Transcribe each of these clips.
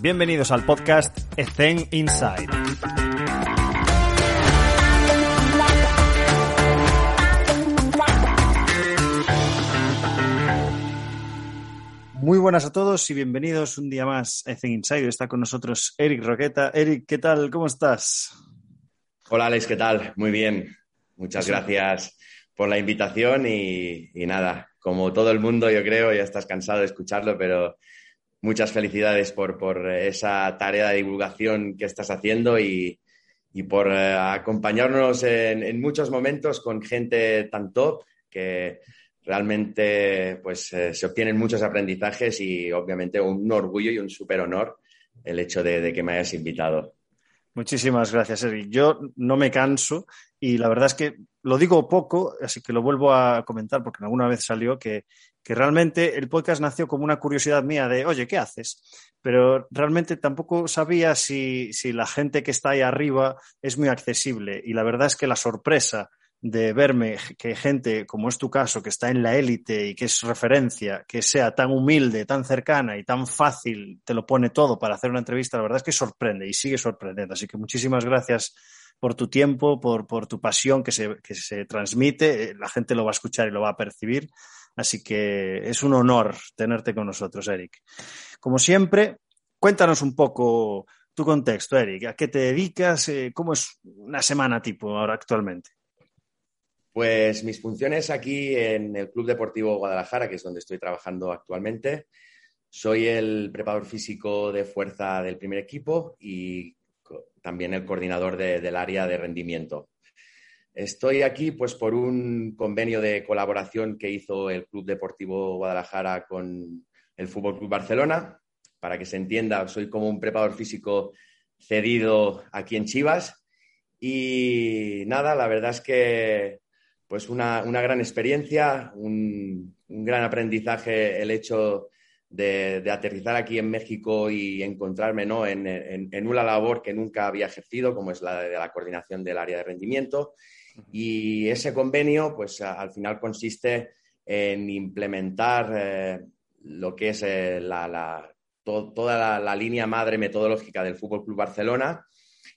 Bienvenidos al podcast Ethen Inside. Muy buenas a todos y bienvenidos un día más a Ethen Inside. Está con nosotros Eric Roqueta. Eric, ¿qué tal? ¿Cómo estás? Hola Alex, ¿qué tal? Muy bien. Muchas gracias por la invitación y, y nada, como todo el mundo yo creo, ya estás cansado de escucharlo, pero muchas felicidades por, por esa tarea de divulgación que estás haciendo y, y por eh, acompañarnos en, en, muchos momentos con gente tan top que realmente pues, eh, se obtienen muchos aprendizajes y obviamente un orgullo y un súper honor el hecho de, de que me hayas invitado. Muchísimas gracias, Eric. Yo no me canso y la verdad es que lo digo poco, así que lo vuelvo a comentar porque alguna vez salió que, que, realmente el podcast nació como una curiosidad mía de, oye, ¿qué haces? Pero realmente tampoco sabía si, si la gente que está ahí arriba es muy accesible y la verdad es que la sorpresa de verme que gente, como es tu caso, que está en la élite y que es referencia, que sea tan humilde, tan cercana y tan fácil, te lo pone todo para hacer una entrevista, la verdad es que sorprende y sigue sorprendiendo. Así que muchísimas gracias por tu tiempo, por, por tu pasión que se, que se transmite. La gente lo va a escuchar y lo va a percibir. Así que es un honor tenerte con nosotros, Eric. Como siempre, cuéntanos un poco tu contexto, Eric. ¿A qué te dedicas? ¿Cómo es una semana tipo ahora actualmente? Pues mis funciones aquí en el Club Deportivo Guadalajara, que es donde estoy trabajando actualmente, soy el preparador físico de fuerza del primer equipo y también el coordinador de, del área de rendimiento. Estoy aquí pues por un convenio de colaboración que hizo el Club Deportivo Guadalajara con el Fútbol Club Barcelona. Para que se entienda, soy como un preparador físico cedido aquí en Chivas. Y nada, la verdad es que pues una, una gran experiencia, un, un, gran aprendizaje el hecho de, de, aterrizar aquí en México y encontrarme ¿no? en, en, en, una labor que nunca había ejercido, como es la de la coordinación del área de rendimiento. Y ese convenio, pues al final consiste en implementar eh, lo que es eh, la, la, to, toda la, la, línea madre metodológica del Fútbol Club Barcelona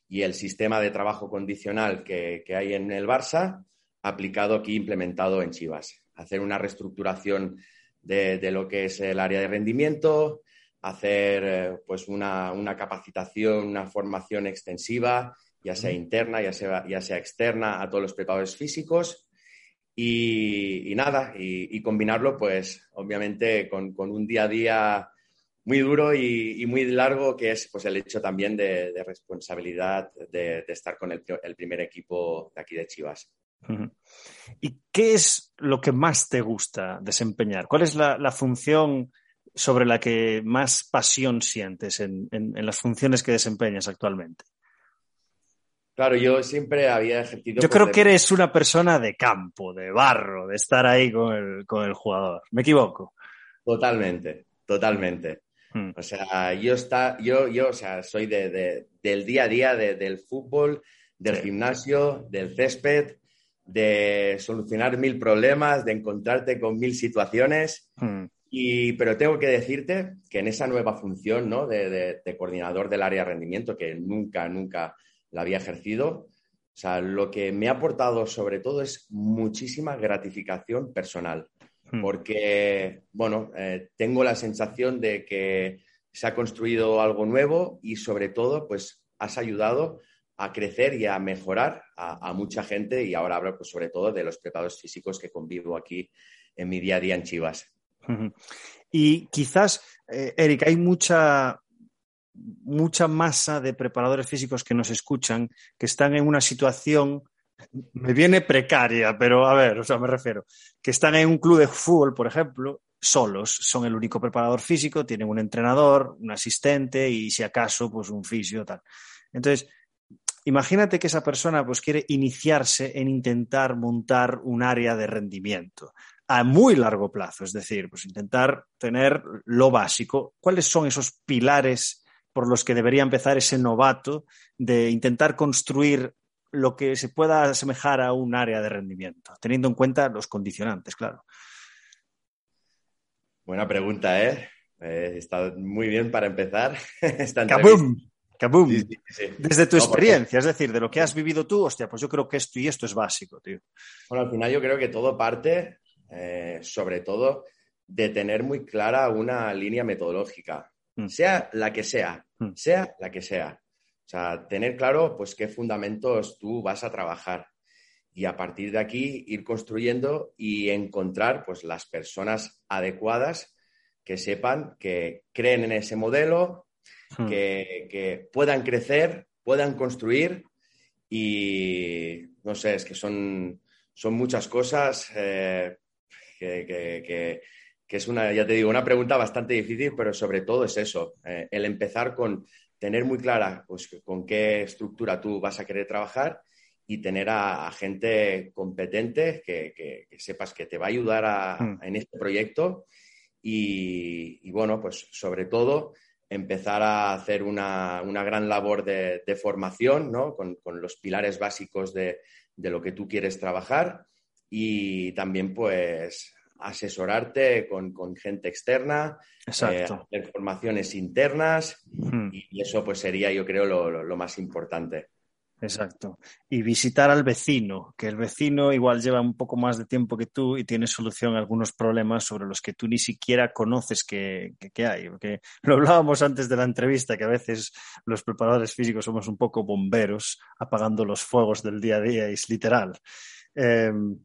y el sistema de trabajo condicional que, que hay en el Barça aplicado aquí, implementado en Chivas. Hacer una reestructuración de, de lo que es el área de rendimiento, hacer eh, pues una, una, capacitación, una formación extensiva, ya sea interna, ya sea, ya sea externa, a todos los preparadores físicos. Y, y nada, y, y, combinarlo, pues, obviamente, con, con, un día a día muy duro y, y, muy largo, que es pues, el hecho también de, de responsabilidad de, de, estar con el, el primer equipo de aquí de Chivas. ¿Y qué es lo que más te gusta desempeñar? ¿Cuál es la, la función sobre la que más pasión sientes en, en, en, las funciones que desempeñas actualmente? Claro, yo siempre había ejercido. Yo creo de... que eres una persona de campo, de barro, de estar ahí con el, con el jugador. ¿Me equivoco? Totalmente, totalmente. Hmm. O sea, yo, está, yo, yo o sea, soy de, de, del día a día de, del fútbol, del sí. gimnasio, del césped, de solucionar mil problemas, de encontrarte con mil situaciones. Hmm. Y, pero tengo que decirte que en esa nueva función ¿no? de, de, de, coordinador del área de rendimiento, que nunca, nunca la había ejercido, o sea, lo que me ha aportado sobre todo es muchísima gratificación personal. Hmm. Porque, bueno, eh, tengo la sensación de que se ha construido algo nuevo y sobre todo, pues has ayudado a crecer y a mejorar a, a, mucha gente y ahora hablo pues, sobre todo de los preparadores físicos que convivo aquí en mi día a día en Chivas. Y quizás, eh, Eric, hay mucha, mucha masa de preparadores físicos que nos escuchan que están en una situación, me viene precaria, pero a ver, o sea, me refiero, que están en un club de fútbol, por ejemplo, solos, son el único preparador físico, tienen un entrenador, un asistente y si acaso, pues un fisio, tal. Entonces, imagínate que esa persona pues quiere iniciarse en intentar montar un área de rendimiento a muy largo plazo, es decir, pues intentar tener lo básico. ¿Cuáles son esos pilares por los que debería empezar ese novato de intentar construir lo que se pueda asemejar a un área de rendimiento, teniendo en cuenta los condicionantes, claro? Buena pregunta, ¿eh? Eh, está muy bien para empezar. esta ¡Kabum! ¡Kabum! Desde tu experiencia, es decir, de lo que has vivido tú, hostia, pues yo creo que esto y esto es básico, tío. Bueno, al final yo creo que todo parte, eh, sobre todo, de tener muy clara una línea metodológica. Sea la que sea, mm. sea la que sea. O sea, tener claro, pues, qué fundamentos tú vas a trabajar y a partir de aquí ir construyendo y encontrar, pues, las personas adecuadas que sepan, que creen en ese modelo, hmm. que, puedan crecer, puedan construir y no sé, es que son, son muchas cosas eh, que, es una, ya te digo, una pregunta bastante difícil, pero sobre todo es eso, eh, el empezar con tener muy clara pues, con qué estructura tú vas a querer trabajar y tener a, gente competente que, sepas que te va a ayudar hmm. en este proyecto y, bueno, pues sobre todo empezar a hacer una, gran labor de, formación, ¿no? Con, los pilares básicos de, lo que tú quieres trabajar y también pues asesorarte con, gente externa, eh, hacer formaciones internas hmm. y eso pues sería yo creo lo más importante. Exacto. Y visitar al vecino, que el vecino igual lleva un poco más de tiempo que tú y tiene solución a algunos problemas sobre los que tú ni siquiera conoces que, hay. Porque lo hablábamos antes de la entrevista, que a veces los preparadores físicos somos un poco bomberos, apagando los fuegos del día a día, es literal. Em,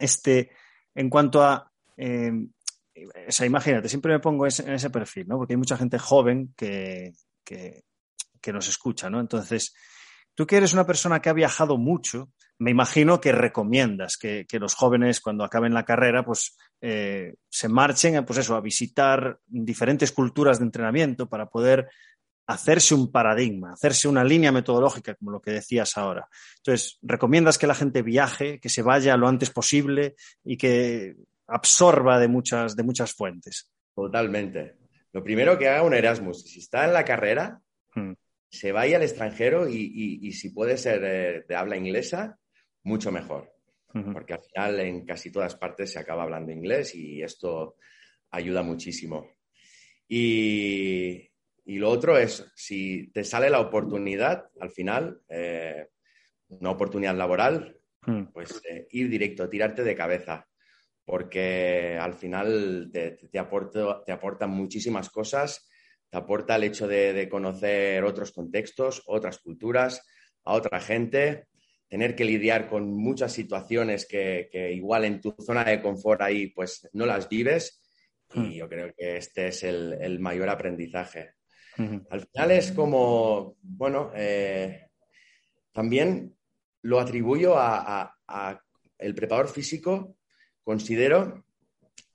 este, en cuanto a em, o sea, imagínate, siempre me pongo en ese perfil, ¿no? Porque hay mucha gente joven que, que, que, nos escucha, ¿no? Entonces, Tú que eres una persona que ha viajado mucho, me imagino que recomiendas que, los jóvenes cuando acaben la carrera pues eh, se marchen pues eso, a visitar diferentes culturas de entrenamiento para poder hacerse un paradigma, hacerse una línea metodológica, como lo que decías ahora. Entonces, ¿recomiendas que la gente viaje, que se vaya lo antes posible y que absorba de muchas, de muchas fuentes? Totalmente. Lo primero que haga un Erasmus, si está en la carrera, hmm se vaya al extranjero y, si puede ser eh, de habla inglesa, mucho mejor. Porque al final en casi todas partes se acaba hablando inglés y esto ayuda muchísimo. Y, lo otro es, si te sale la oportunidad, al final, eh, una oportunidad laboral, hmm. pues eh, ir directo, tirarte de cabeza, porque al final te, te, te aportan muchísimas cosas te aporta el hecho de, conocer otros contextos, otras culturas, a otra gente, tener que lidiar con muchas situaciones que, igual en tu zona de confort ahí pues no las vives y hmm. yo creo que este es el, mayor aprendizaje. Al final es como, bueno, eh, también lo atribuyo a, el preparador físico, considero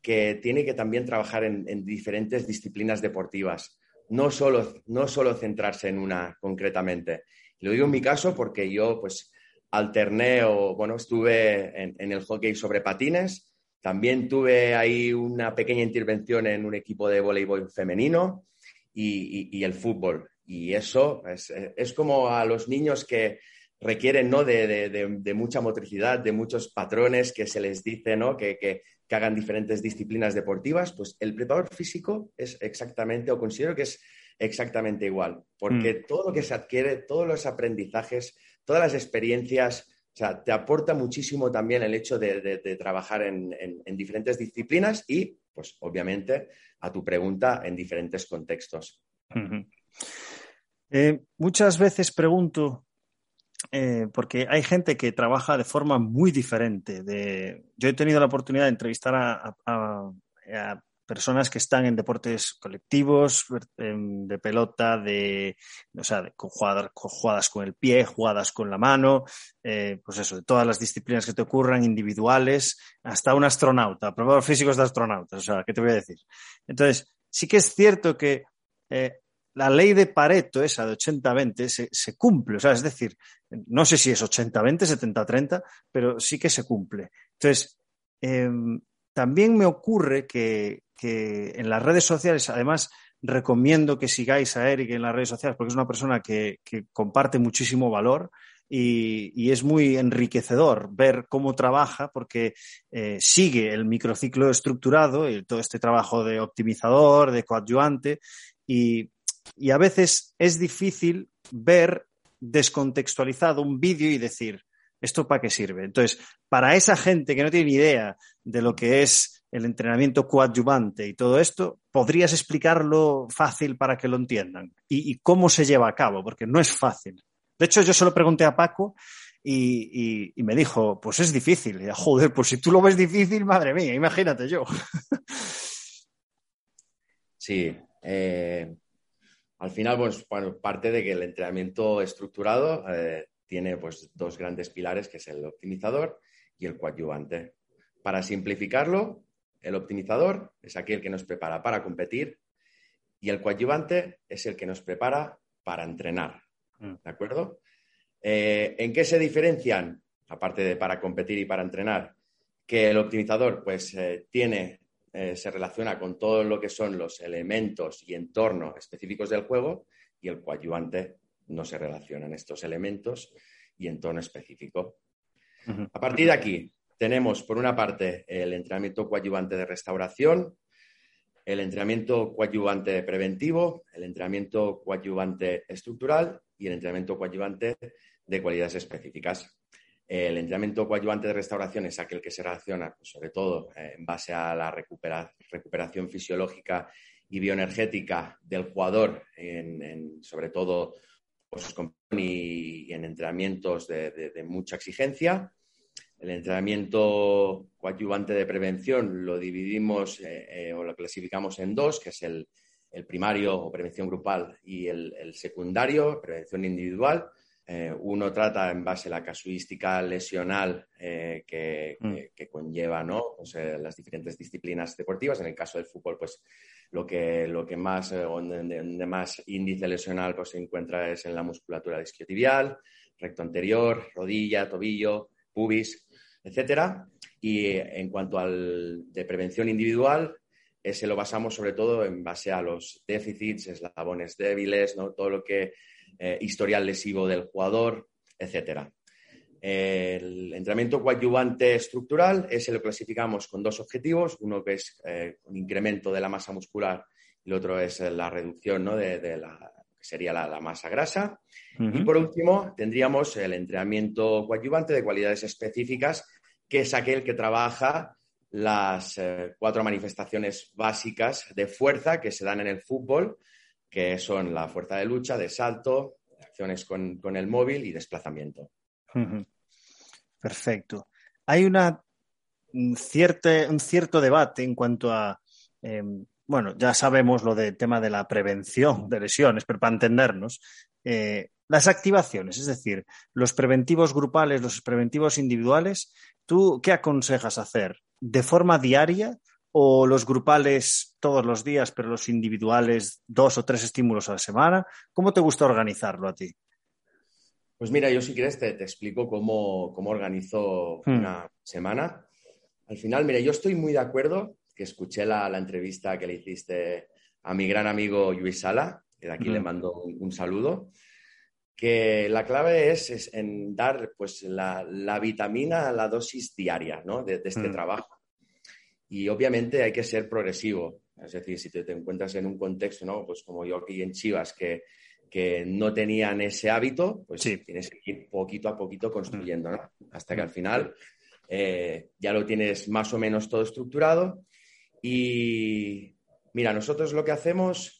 que tiene que también trabajar en diferentes disciplinas deportivas no solo, no solo centrarse en una concretamente. Lo digo en mi caso porque yo pues alterné o, bueno, estuve en, el hockey sobre patines, también tuve ahí una pequeña intervención en un equipo de voleibol femenino y, el fútbol. Y eso es, como a los niños que requieren ¿no? de, mucha motricidad, de muchos patrones que se les dice ¿no? que, que hagan diferentes disciplinas deportivas, pues el preparador físico es exactamente, o considero que es exactamente igual, porque mm. todo lo que se adquiere, todos los aprendizajes, todas las experiencias, o sea, te aporta muchísimo también el hecho de, trabajar en, diferentes disciplinas y, pues, obviamente, a tu pregunta, en diferentes contextos. Eh, muchas veces pregunto eh, porque hay gente que trabaja de forma muy diferente. Yo he tenido la oportunidad de entrevistar a, personas que están en deportes colectivos, de pelota, de, o sea, con jugadas, con el pie, jugadas con la mano, eh, pues eso, de todas las disciplinas que te ocurran, individuales, hasta un astronauta, probador físicos de astronautas, o sea, ¿qué te voy a decir? Entonces, sí que es cierto que eh, la ley de Pareto, esa de 80-20, se, cumple. O sea, es decir, no sé si es 80-20, 70-30, pero sí que se cumple. Entonces, em, también me ocurre que, en las redes sociales, además, recomiendo que sigáis a Eric en las redes sociales porque es una persona que, comparte muchísimo valor y, es muy enriquecedor ver cómo trabaja porque eh, sigue el microciclo estructurado y todo este trabajo de optimizador, de coadyuvante y, y a veces es difícil ver descontextualizado un vídeo y decir, ¿esto para qué sirve? Entonces, para esa gente que no tiene ni idea de lo que es el entrenamiento coadyuvante y todo esto, ¿podrías explicarlo fácil para que lo entiendan? ¿Y, cómo se lleva a cabo? Porque no es fácil. De hecho, yo se lo pregunté a Paco y, me dijo, pues es difícil. Y, Joder, pues si tú lo ves difícil, madre mía, imagínate yo. Sí. Eh, al final, pues, parte de que el entrenamiento estructurado eh, tiene pues, dos grandes pilares, que es el optimizador y el coadyuvante. Para simplificarlo, el optimizador es aquel que nos prepara para competir y el coadyuvante es el que nos prepara para entrenar. Mm. ¿De acuerdo? Eh, ¿En qué se diferencian? Aparte de para competir y para entrenar, que el optimizador pues eh, tiene, eh, se relaciona con todo lo que son los elementos y entornos específicos del juego y el coadyuvante no se relacionan estos elementos y entorno específico. A partir de aquí, tenemos, por una parte, el entrenamiento coadyuvante de restauración, el entrenamiento coadyuvante preventivo, el entrenamiento coadyuvante estructural y el entrenamiento coadyuvante de cualidades específicas. El entrenamiento coadyuvante de restauración es aquel que se relaciona, pues, sobre todo, eh, en base a la recuperación fisiológica y bioenergética del jugador, sobre todo y, en entrenamientos de, mucha exigencia. El entrenamiento coadyuvante de prevención lo dividimos eh, eh, o lo clasificamos en dos, que es el, primario o prevención grupal y el, secundario, prevención individual. Eh, uno trata en base a la casuística lesional que, mm. que, conlleva ¿no? Pues, las diferentes disciplinas deportivas. En el caso del fútbol, pues lo que, lo que más, donde, más índice lesional pues, se encuentra es en la musculatura isquiotibial, recto anterior, rodilla, tobillo, pubis, etcétera. Y eh, en cuanto al de prevención individual, ese lo basamos sobre todo en base a los déficits, eslabones débiles, ¿no? todo lo que eh, historial lesivo del jugador, etcétera. El entrenamiento coadyuvante estructural, ese lo clasificamos con dos objetivos, uno que es eh, un incremento de la masa muscular y el otro es la reducción de, la que sería la, masa grasa. Y por último, tendríamos el entrenamiento coadyuvante de cualidades específicas, que es aquel que trabaja las eh, cuatro manifestaciones básicas de fuerza que se dan en el fútbol, que son la fuerza de lucha, de salto, acciones con el móvil y desplazamiento. Perfecto. Hay una un cierto debate en cuanto a, em, bueno, ya sabemos lo del tema de la prevención de lesiones, pero para entendernos, eh, las activaciones, es decir, los preventivos grupales, los preventivos individuales, ¿tú qué aconsejas hacer? ¿De forma diaria o los grupales todos los días, pero los individuales dos o tres estímulos a la semana? ¿Cómo te gusta organizarlo a ti? Pues mira, yo si quieres te, explico cómo, cómo organizo hmm. una semana. Al final, mira, yo estoy muy de acuerdo, que escuché la, entrevista que le hiciste a mi gran amigo Luis Sala, que de aquí le mando un, saludo, que la clave es, en dar pues, la, la, vitamina, la dosis diaria ¿no? de, este hmm. trabajo. Y obviamente hay que ser progresivo. Es decir, si te, te, encuentras en un contexto, ¿no? Pues como yo aquí en Chivas, que que no tenían ese hábito, pues tienes que ir poquito a poquito construyendo, ¿no? Hasta que al final eh, ya lo tienes más o menos todo estructurado. Y mira, nosotros lo que hacemos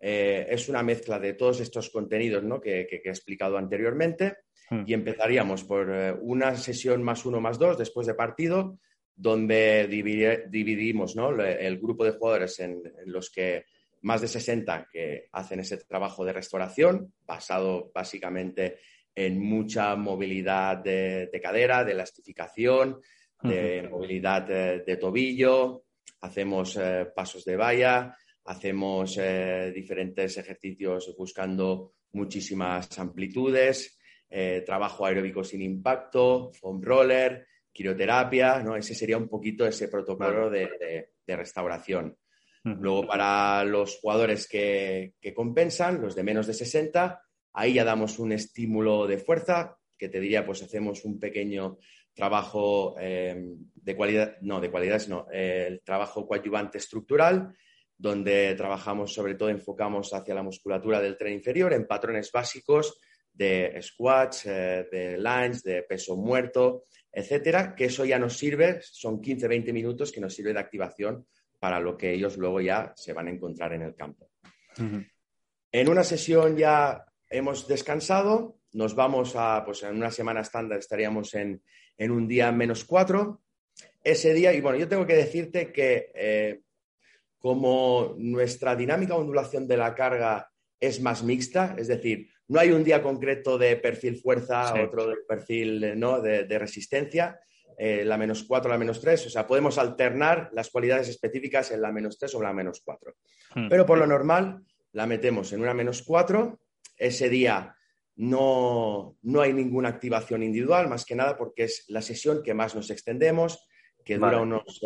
eh, es una mezcla de todos estos contenidos ¿no? que, he explicado anteriormente hmm. y empezaríamos por eh, una sesión más uno más dos después de partido, donde dividimos ¿no? el grupo de jugadores en los que más de 60 que hacen ese trabajo de restauración, basado básicamente en mucha movilidad de, cadera, de elastificación, de movilidad de, tobillo, hacemos eh, pasos de valla, hacemos eh, diferentes ejercicios buscando muchísimas amplitudes, eh, trabajo aeróbico sin impacto, foam roller, quirioterapia, ¿no? Ese sería un poquito ese protocolo de restauración. Luego, para los jugadores que, compensan, los de menos de 60, ahí ya damos un estímulo de fuerza, que te diría, pues hacemos un pequeño trabajo eh, de cualidad, no, de cualidades no, el trabajo coadyuvante estructural, donde trabajamos sobre todo, enfocamos hacia la musculatura del tren inferior en patrones básicos de squats, eh, de lines, de peso muerto, etcétera, que eso ya nos sirve, son 15-20 minutos que nos sirve de activación para lo que ellos luego ya se van a encontrar en el campo. En una sesión ya hemos descansado, nos vamos a, pues en una semana estándar estaríamos en, un día menos cuatro. Ese día, y bueno, yo tengo que decirte que eh, como nuestra dinámica de ondulación de la carga es más mixta, es decir, no hay un día concreto de perfil fuerza, otro de perfil ¿no? de, resistencia, eh, la menos 4, la menos 3, o sea, podemos alternar las cualidades específicas en la menos 3 o la menos 4. Hmm. Pero por lo normal la metemos en una menos 4, ese día no, hay ninguna activación individual, más que nada porque es la sesión que más nos extendemos, que dura unos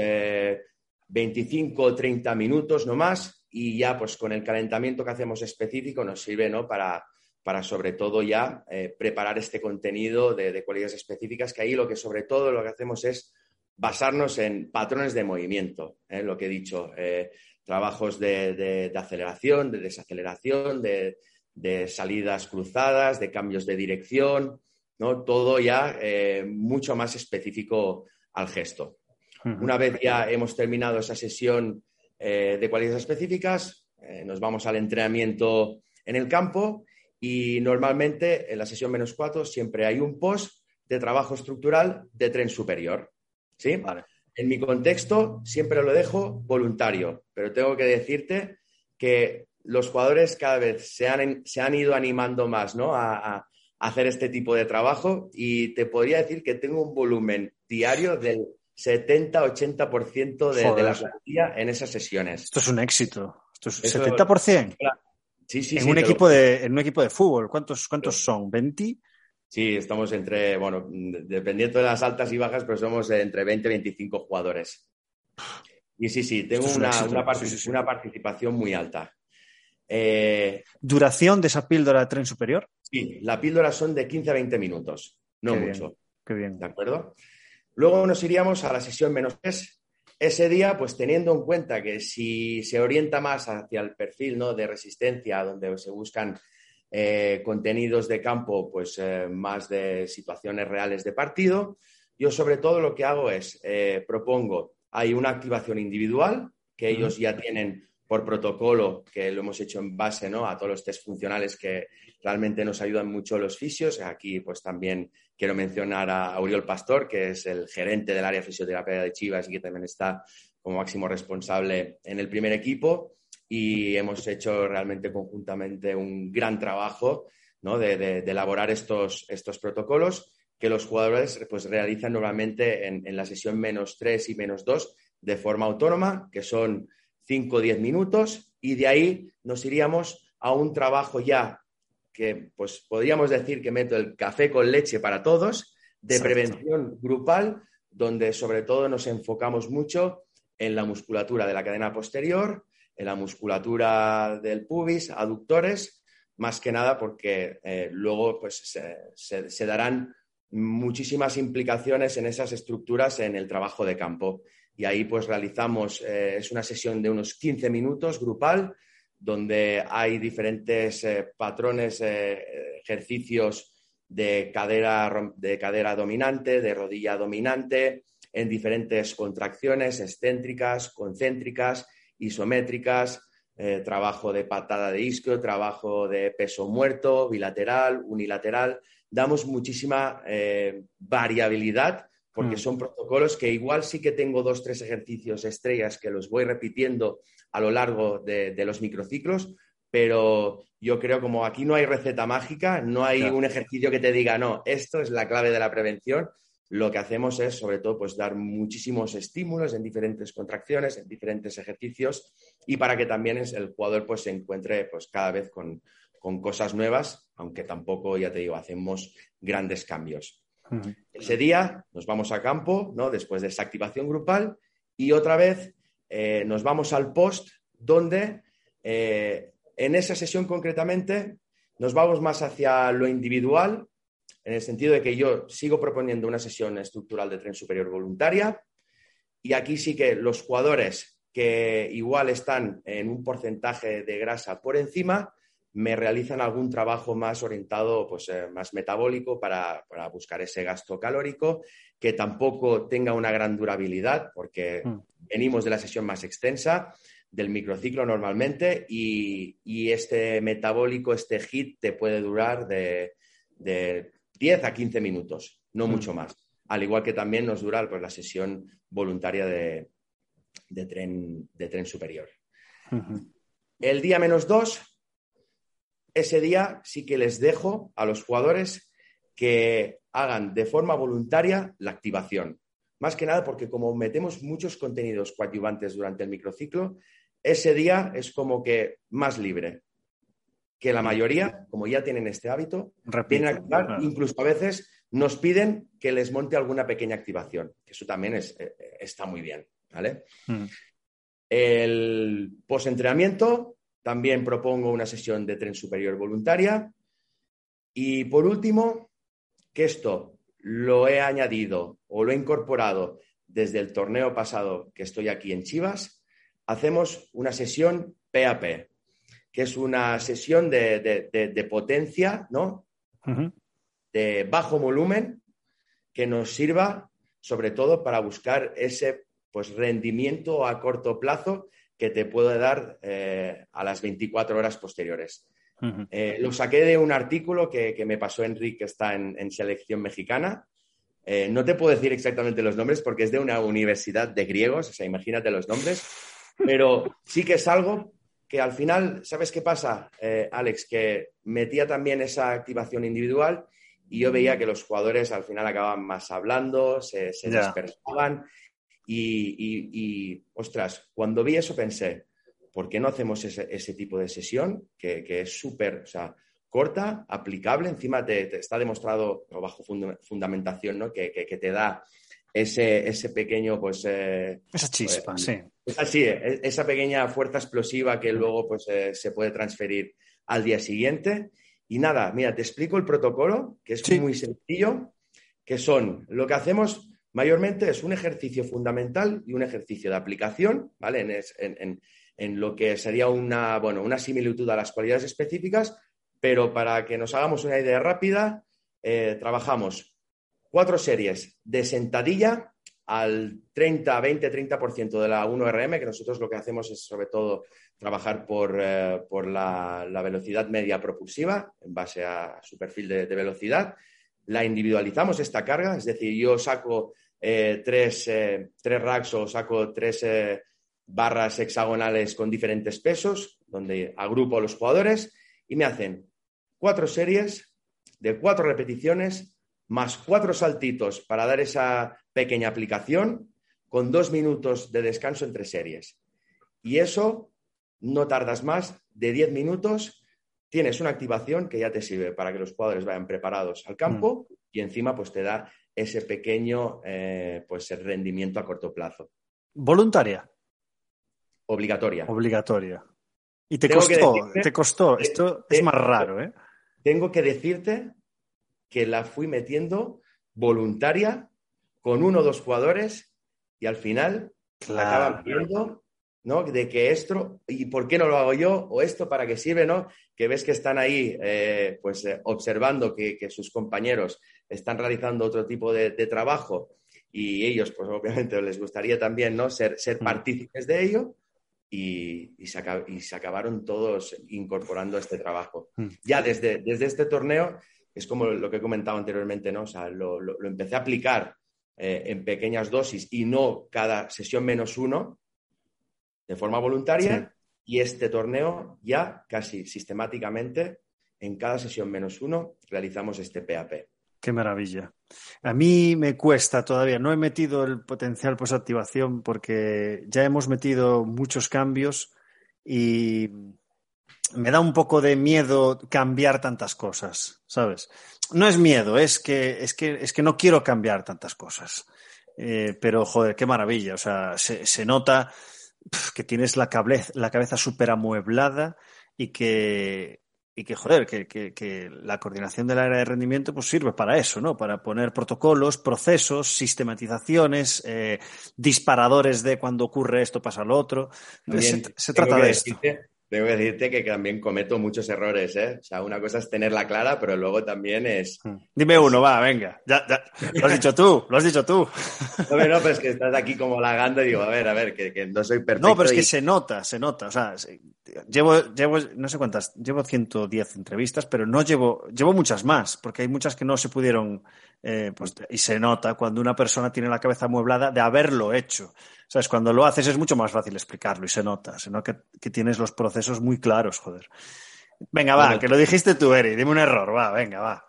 25 o 30 minutos no más, y ya pues con el calentamiento que hacemos específico nos sirve ¿no? para para sobre todo ya eh, preparar este contenido de, cualidades específicas, que ahí lo que sobre todo lo que hacemos es basarnos en patrones de movimiento, ¿eh? lo que he dicho, eh, trabajos de, aceleración, de desaceleración, de, salidas cruzadas, de cambios de dirección, ¿no? todo ya mucho más específico al gesto. Una vez ya hemos terminado esa sesión de cualidades específicas, nos vamos al entrenamiento en el campo y normalmente en la sesión menos cuatro siempre hay un post de trabajo estructural de tren superior. ¿Sí? En mi contexto siempre lo dejo voluntario, pero tengo que decirte que los jugadores cada vez se han, se han ido animando más ¿no? a, hacer este tipo de trabajo y te podría decir que tengo un volumen diario del 70-80% de, de la plantilla en esas sesiones. Esto es un éxito. Esto es 70%. En, un equipo de, en un equipo de fútbol, ¿cuántos, cuántos son? ¿20? Sí, estamos entre, bueno, dependiendo de las altas y bajas, pero somos entre 20 y 25 jugadores. Y sí, sí, tengo una, una, participación muy alta. Eh, ¿Duración de esa píldora de tren superior? Sí, la píldora son de 15 a 20 minutos, no mucho. qué bien. ¿De acuerdo? Luego nos iríamos a la sesión menos 3, ese día, pues teniendo en cuenta que si se orienta más hacia el perfil ¿no? de resistencia, donde se buscan eh, contenidos de campo, pues eh, más de situaciones reales de partido, yo sobre todo lo que hago es, eh, propongo, hay una activación individual que ellos ya tienen por protocolo, que lo hemos hecho en base ¿no? a todos los test funcionales que realmente nos ayudan mucho los fisios. Aquí pues también quiero mencionar a Auriol Pastor, que es el gerente del área de fisioterapia de Chivas y que también está como máximo responsable en el primer equipo. Y hemos hecho realmente conjuntamente un gran trabajo ¿no? de, elaborar estos, estos protocolos que los jugadores pues, realizan normalmente en, la sesión menos 3 y menos 2 de forma autónoma, que son 5 o 10 minutos y de ahí nos iríamos a un trabajo ya que pues podríamos decir que meto el café con leche para todos de prevención grupal donde sobre todo nos enfocamos mucho en la musculatura de la cadena posterior, en la musculatura del pubis, aductores, más que nada porque eh, luego pues se darán muchísimas implicaciones en esas estructuras en el trabajo de campo y ahí pues realizamos, eh, es una sesión de unos 15 minutos grupal, donde hay diferentes eh, patrones, eh, ejercicios de cadera, de cadera dominante, de rodilla dominante, en diferentes contracciones excéntricas, concéntricas, isométricas, trabajo de patada de isquio, trabajo de peso muerto, bilateral, unilateral. Damos muchísima variabilidad porque mm. son protocolos que igual sí que tengo dos, tres ejercicios estrellas que los voy repitiendo a lo largo de, los microciclos, pero yo creo como aquí no hay receta mágica, no hay un ejercicio que te diga, no, esto es la clave de la prevención. Lo que hacemos es, sobre todo, pues dar muchísimos estímulos en diferentes contracciones, en diferentes ejercicios y para que también el jugador pues, se encuentre pues, cada vez con, con cosas nuevas, aunque tampoco, ya te digo, hacemos grandes cambios. Ese día nos vamos a campo, ¿no? Después de esa activación grupal y otra vez eh, nos vamos al post donde eh, en esa sesión concretamente nos vamos más hacia lo individual, en el sentido de que yo sigo proponiendo una sesión estructural de tren superior voluntaria y aquí sí que los jugadores que igual están en un porcentaje de grasa por encima, me realizan algún trabajo más orientado, pues eh, más metabólico para, buscar ese gasto calórico, que tampoco tenga una gran durabilidad, porque mm. venimos de la sesión más extensa del microciclo normalmente y, este metabólico, este hit, te puede durar de, 10 a 15 minutos, no mm. mucho más. Al igual que también nos dura pues, la sesión voluntaria de, tren, de tren superior. El día menos dos ese día sí que les dejo a los jugadores que hagan de forma voluntaria la activación. Más que nada porque como metemos muchos contenidos coadyuvantes durante el microciclo, ese día es como que más libre. Que la mayoría, como ya tienen este hábito, vienen a activar, incluso a veces nos piden que les monte alguna pequeña activación, que eso también es, eh, está muy bien. ¿vale? Mm. El postentrenamiento también propongo una sesión de tren superior voluntaria. Y por último, que esto lo he añadido o lo he incorporado desde el torneo pasado que estoy aquí en Chivas, hacemos una sesión PAP, que es una sesión de, potencia, ¿no? De bajo volumen, que nos sirva sobre todo para buscar ese pues, rendimiento a corto plazo que te puede dar eh, a las 24 horas posteriores. Eh, lo saqué de un artículo que, me pasó Enrique, que está en, selección mexicana. Eh, no te puedo decir exactamente los nombres porque es de una universidad de griegos, o sea, imagínate los nombres, pero sí que es algo que al final, ¿sabes qué pasa, Alex? Que metía también esa activación individual y yo veía que los jugadores al final acababan más hablando, se, se dispersaban y, ostras, cuando vi eso pensé, ¿por qué no hacemos ese, tipo de sesión que, es súper, o sea, corta, aplicable, encima te, está demostrado bajo fundamentación, ¿no? Que, te da ese, ese pequeño, pues... Eh, esa chispa, pues, sí. sí, e, esa pequeña fuerza explosiva que luego pues, eh, se puede transferir al día siguiente. Y nada, mira, te explico el protocolo, que es muy sencillo, que son, lo que hacemos Mayormente es un ejercicio fundamental y un ejercicio de aplicación, ¿vale? En, lo que sería una, bueno, una similitud a las cualidades específicas, pero para que nos hagamos una idea rápida, eh, trabajamos cuatro series de sentadilla al 30, 20, 30% de la 1RM, que nosotros lo que hacemos es sobre todo trabajar por, eh, la, velocidad media propulsiva en base a su perfil de velocidad. La individualizamos esta carga, es decir, yo saco eh, tres, eh, tres, racks o saco tres eh, barras hexagonales con diferentes pesos, donde agrupo a los jugadores y me hacen cuatro series de cuatro repeticiones más cuatro saltitos para dar esa pequeña aplicación con dos minutos de descanso entre series. Y eso no tardas más de diez minutos, tienes una activación que ya te sirve para que los jugadores vayan preparados al campo mm. y encima pues te da ese pequeño eh, pues, rendimiento a corto plazo. ¿Voluntaria? Obligatoria. Obligatoria. Y te costó, te costó. Esto es más raro, ¿eh? Tengo que decirte que la fui metiendo voluntaria con uno o dos jugadores y al final acaban viendo ¿no? De que esto, ¿y por qué no lo hago yo? O esto, ¿para qué sirve? ¿no? Que ves que están ahí, eh, pues, eh, observando que, sus compañeros están realizando otro tipo de, trabajo y ellos, pues, obviamente les gustaría también, ¿no? Ser, ser mm. partícipes de ello y, y, se, acabaron todos incorporando este trabajo. Mm. Ya desde, desde este torneo, es como lo que he comentado anteriormente, ¿no? O sea, lo, empecé a aplicar eh, en pequeñas dosis y no cada sesión menos uno, de forma voluntaria y este torneo ya casi sistemáticamente en cada sesión menos uno realizamos este PAP. Qué maravilla. A mí me cuesta todavía, no he metido el potencial posactivación porque ya hemos metido muchos cambios y me da un poco de miedo cambiar tantas cosas, ¿sabes? No es miedo, es que, es que, es que no quiero cambiar tantas cosas. Eh, pero, joder, qué maravilla. O sea, se nota que tienes la, cabeza, la cabeza súper amueblada y que y que, joder, que, que, que, la coordinación del área de rendimiento pues sirve para eso, ¿no? Para poner protocolos, procesos, sistematizaciones, eh, disparadores de cuando ocurre esto pasa lo otro. se, se trata de esto. Tengo que decirte que también cometo muchos errores, ¿eh? O sea, una cosa es tenerla clara, pero luego también es... Hmm. Dime uno, va, venga. Ya, ya. Lo has dicho tú, lo has dicho tú. No, no, pero es que estás aquí como lagando y digo, a ver, a ver, que, que no soy perfecto. No, pero es que se nota, se nota. O sea, llevo, llevo, no sé cuántas, llevo 110 entrevistas, pero no llevo, llevo muchas más, porque hay muchas que no se pudieron, eh, pues, y se nota cuando una persona tiene la cabeza amueblada de haberlo hecho. ¿Sabes? Cuando lo haces es mucho más fácil explicarlo y se nota, se nota que, que tienes los procesos muy claros, joder. Venga, va, bueno, que lo dijiste tú, Eri, dime un error, va, venga, va.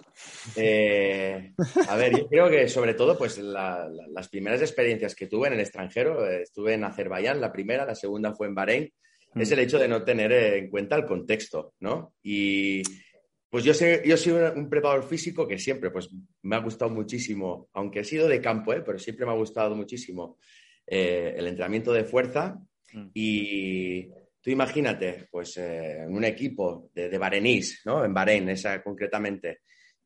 Eh, a ver, yo creo que sobre todo, pues la, la, las primeras experiencias que tuve en el extranjero, eh, estuve en Azerbaiyán, la primera, la segunda fue en Bahrein, mm. es el hecho de no tener en cuenta el contexto, ¿no? Y pues yo, sé, yo soy un, preparador físico que siempre, pues me ha gustado muchísimo, aunque he sido de campo, ¿eh? pero siempre me ha gustado muchísimo eh, el entrenamiento de fuerza mm. y tú imagínate, pues eh, en un equipo de, de Barenís, ¿no? En Bahrein, esa concretamente,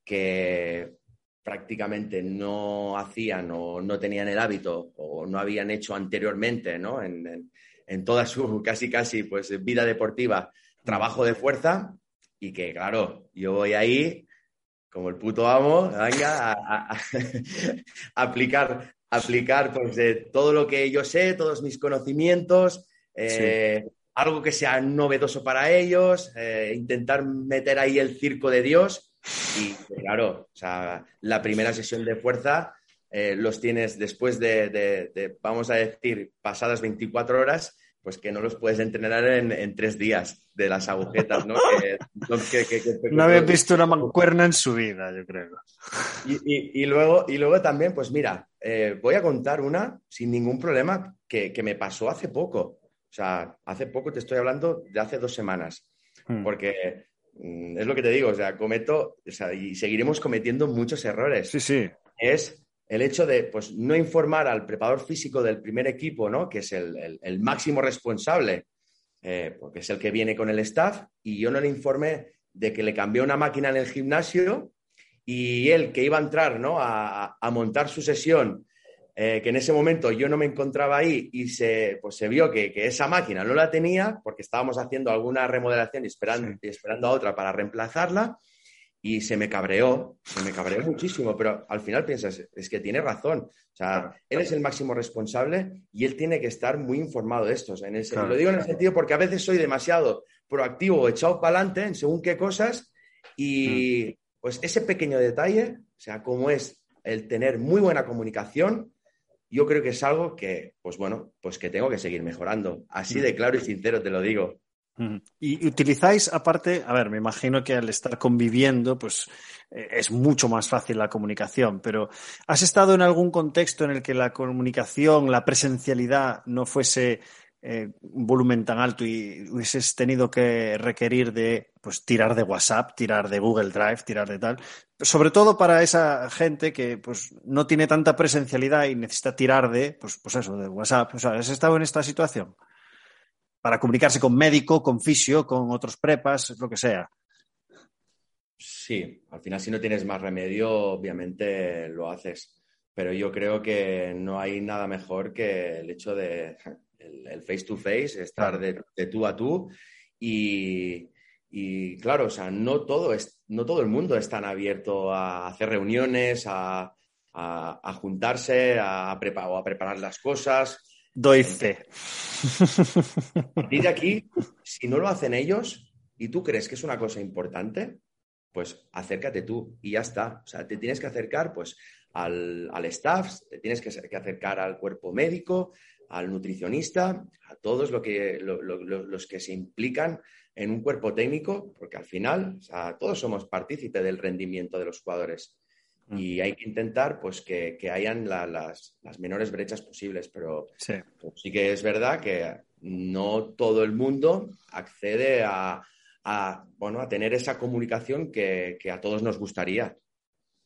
que prácticamente no hacían o no tenían el hábito o no habían hecho anteriormente, ¿no? En, en, en toda su casi casi pues vida deportiva, trabajo de fuerza y que claro, yo voy ahí como el puto amo, venga, a, a, a aplicar aplicar pues, eh, todo lo que yo sé, todos mis conocimientos, eh, sí. algo que sea novedoso para ellos, eh, intentar meter ahí el circo de Dios. Y claro, o sea, la primera sesión de fuerza eh, los tienes después de, de, de, vamos a decir, pasadas 24 horas, pues que no los puedes entrenar en, en tres días de las agujetas, ¿no? que, que, que, no habían visto una mancuerna en su vida, yo creo. Y, y, y luego, y luego también, pues mira, eh, voy a contar una sin ningún problema que, que, me pasó hace poco. O sea, hace poco te estoy hablando de hace dos semanas. Hmm. Porque mm, es lo que te digo, o sea, cometo, o sea, y seguiremos cometiendo muchos errores. Sí, sí. Es el hecho de pues, no informar al preparador físico del primer equipo, ¿no? que es el, el, el máximo responsable, eh, porque es el que viene con el staff, y yo no le informé de que le cambié una máquina en el gimnasio y él que iba a entrar ¿no? a, a montar su sesión, eh, que en ese momento yo no me encontraba ahí y se, pues se vio que, que, esa máquina no la tenía porque estábamos haciendo alguna remodelación y esperando, sí. y esperando a otra para reemplazarla y se me cabreó, se me cabreó muchísimo, pero al final piensas, es que tiene razón. O sea, claro, él es el máximo responsable y él tiene que estar muy informado de esto. O sea, en el, claro. Lo digo en el sentido porque a veces soy demasiado proactivo o echado para adelante en según qué cosas y mm. pues ese pequeño detalle, o sea, como es el tener muy buena comunicación, yo creo que es algo que, pues bueno, pues que tengo que seguir mejorando. Así de claro y sincero te lo digo. Y utilizáis, aparte, a ver, me imagino que al estar conviviendo, pues eh, es mucho más fácil la comunicación, pero ¿has estado en algún contexto en el que la comunicación, la presencialidad no fuese eh, un volumen tan alto y hubieses tenido que requerir de pues tirar de WhatsApp, tirar de Google Drive, tirar de tal, sobre todo para esa gente que pues no tiene tanta presencialidad y necesita tirar de pues, pues eso, de WhatsApp. O sea, ¿has estado en esta situación? Para comunicarse con médico, con fisio, con otros prepas, lo que sea. Sí, al final si no tienes más remedio, obviamente lo haces. Pero yo creo que no hay nada mejor que el hecho de el, el face to face, estar de, de, tú a tú. Y, y, claro, o sea, no todo, es, no todo el mundo es tan abierto a hacer reuniones, a, a, a juntarse, a, a, preparar, a preparar las cosas. Doy fe. Y de aquí, si no lo hacen ellos y tú crees que es una cosa importante, pues acércate tú y ya está. O sea, te tienes que acercar pues al, al staff, te tienes que, que, acercar al cuerpo médico, al nutricionista, a todos lo que, lo, lo, los que se implican en un cuerpo técnico, porque al final, o sea, todos somos partícipes del rendimiento de los jugadores. Mm. y hay que intentar pues que, que hayan la, las, las, menores brechas posibles, pero sí. Pues, sí. que es verdad que no todo el mundo accede a, a bueno, a tener esa comunicación que, que a todos nos gustaría.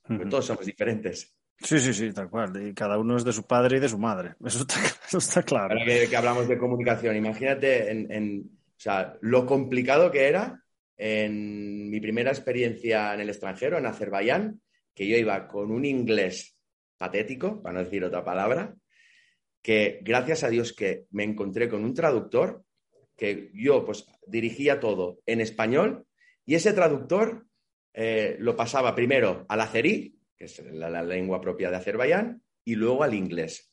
Uh -huh. Todos somos diferentes. Sí, sí, sí, tal cual. Y cada uno es de su padre y de su madre. Eso está, eso está claro. Ahora que, que, hablamos de comunicación, imagínate en, en, o sea, lo complicado que era en mi primera experiencia en el extranjero, en Azerbaiyán, que yo iba con un inglés patético, para no decir otra palabra, que gracias a Dios que me encontré con un traductor, que yo pues dirigía todo en español y ese traductor eh, lo pasaba primero al azerí, que es la, lengua propia de Azerbaiyán, y luego al inglés,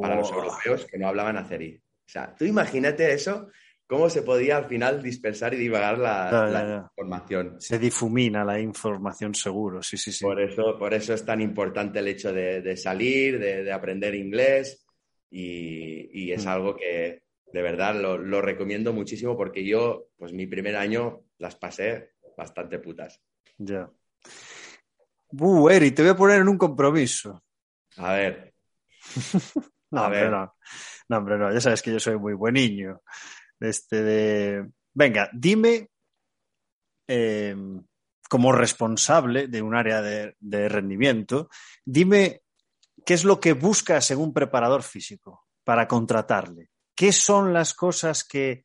para los europeos que no hablaban azerí. O sea, tú imagínate eso, cómo se podía al final dispersar y divagar la, información. Se difumina la información seguro, sí, sí, sí. Por eso, por eso es tan importante el hecho de, salir, de, aprender inglés y, es mm. algo que de verdad lo, lo, recomiendo muchísimo porque yo, pues mi primer año las pasé bastante putas. Ya. Buh, Eri, te voy a poner en un compromiso. A ver. no, a ver. no. no, hombre, no. Ya sabes que yo soy muy buen niño. Este de... Venga, dime, em, como responsable de un área de, rendimiento, dime qué es lo que buscas en un preparador físico para contratarle. ¿Qué son las cosas que,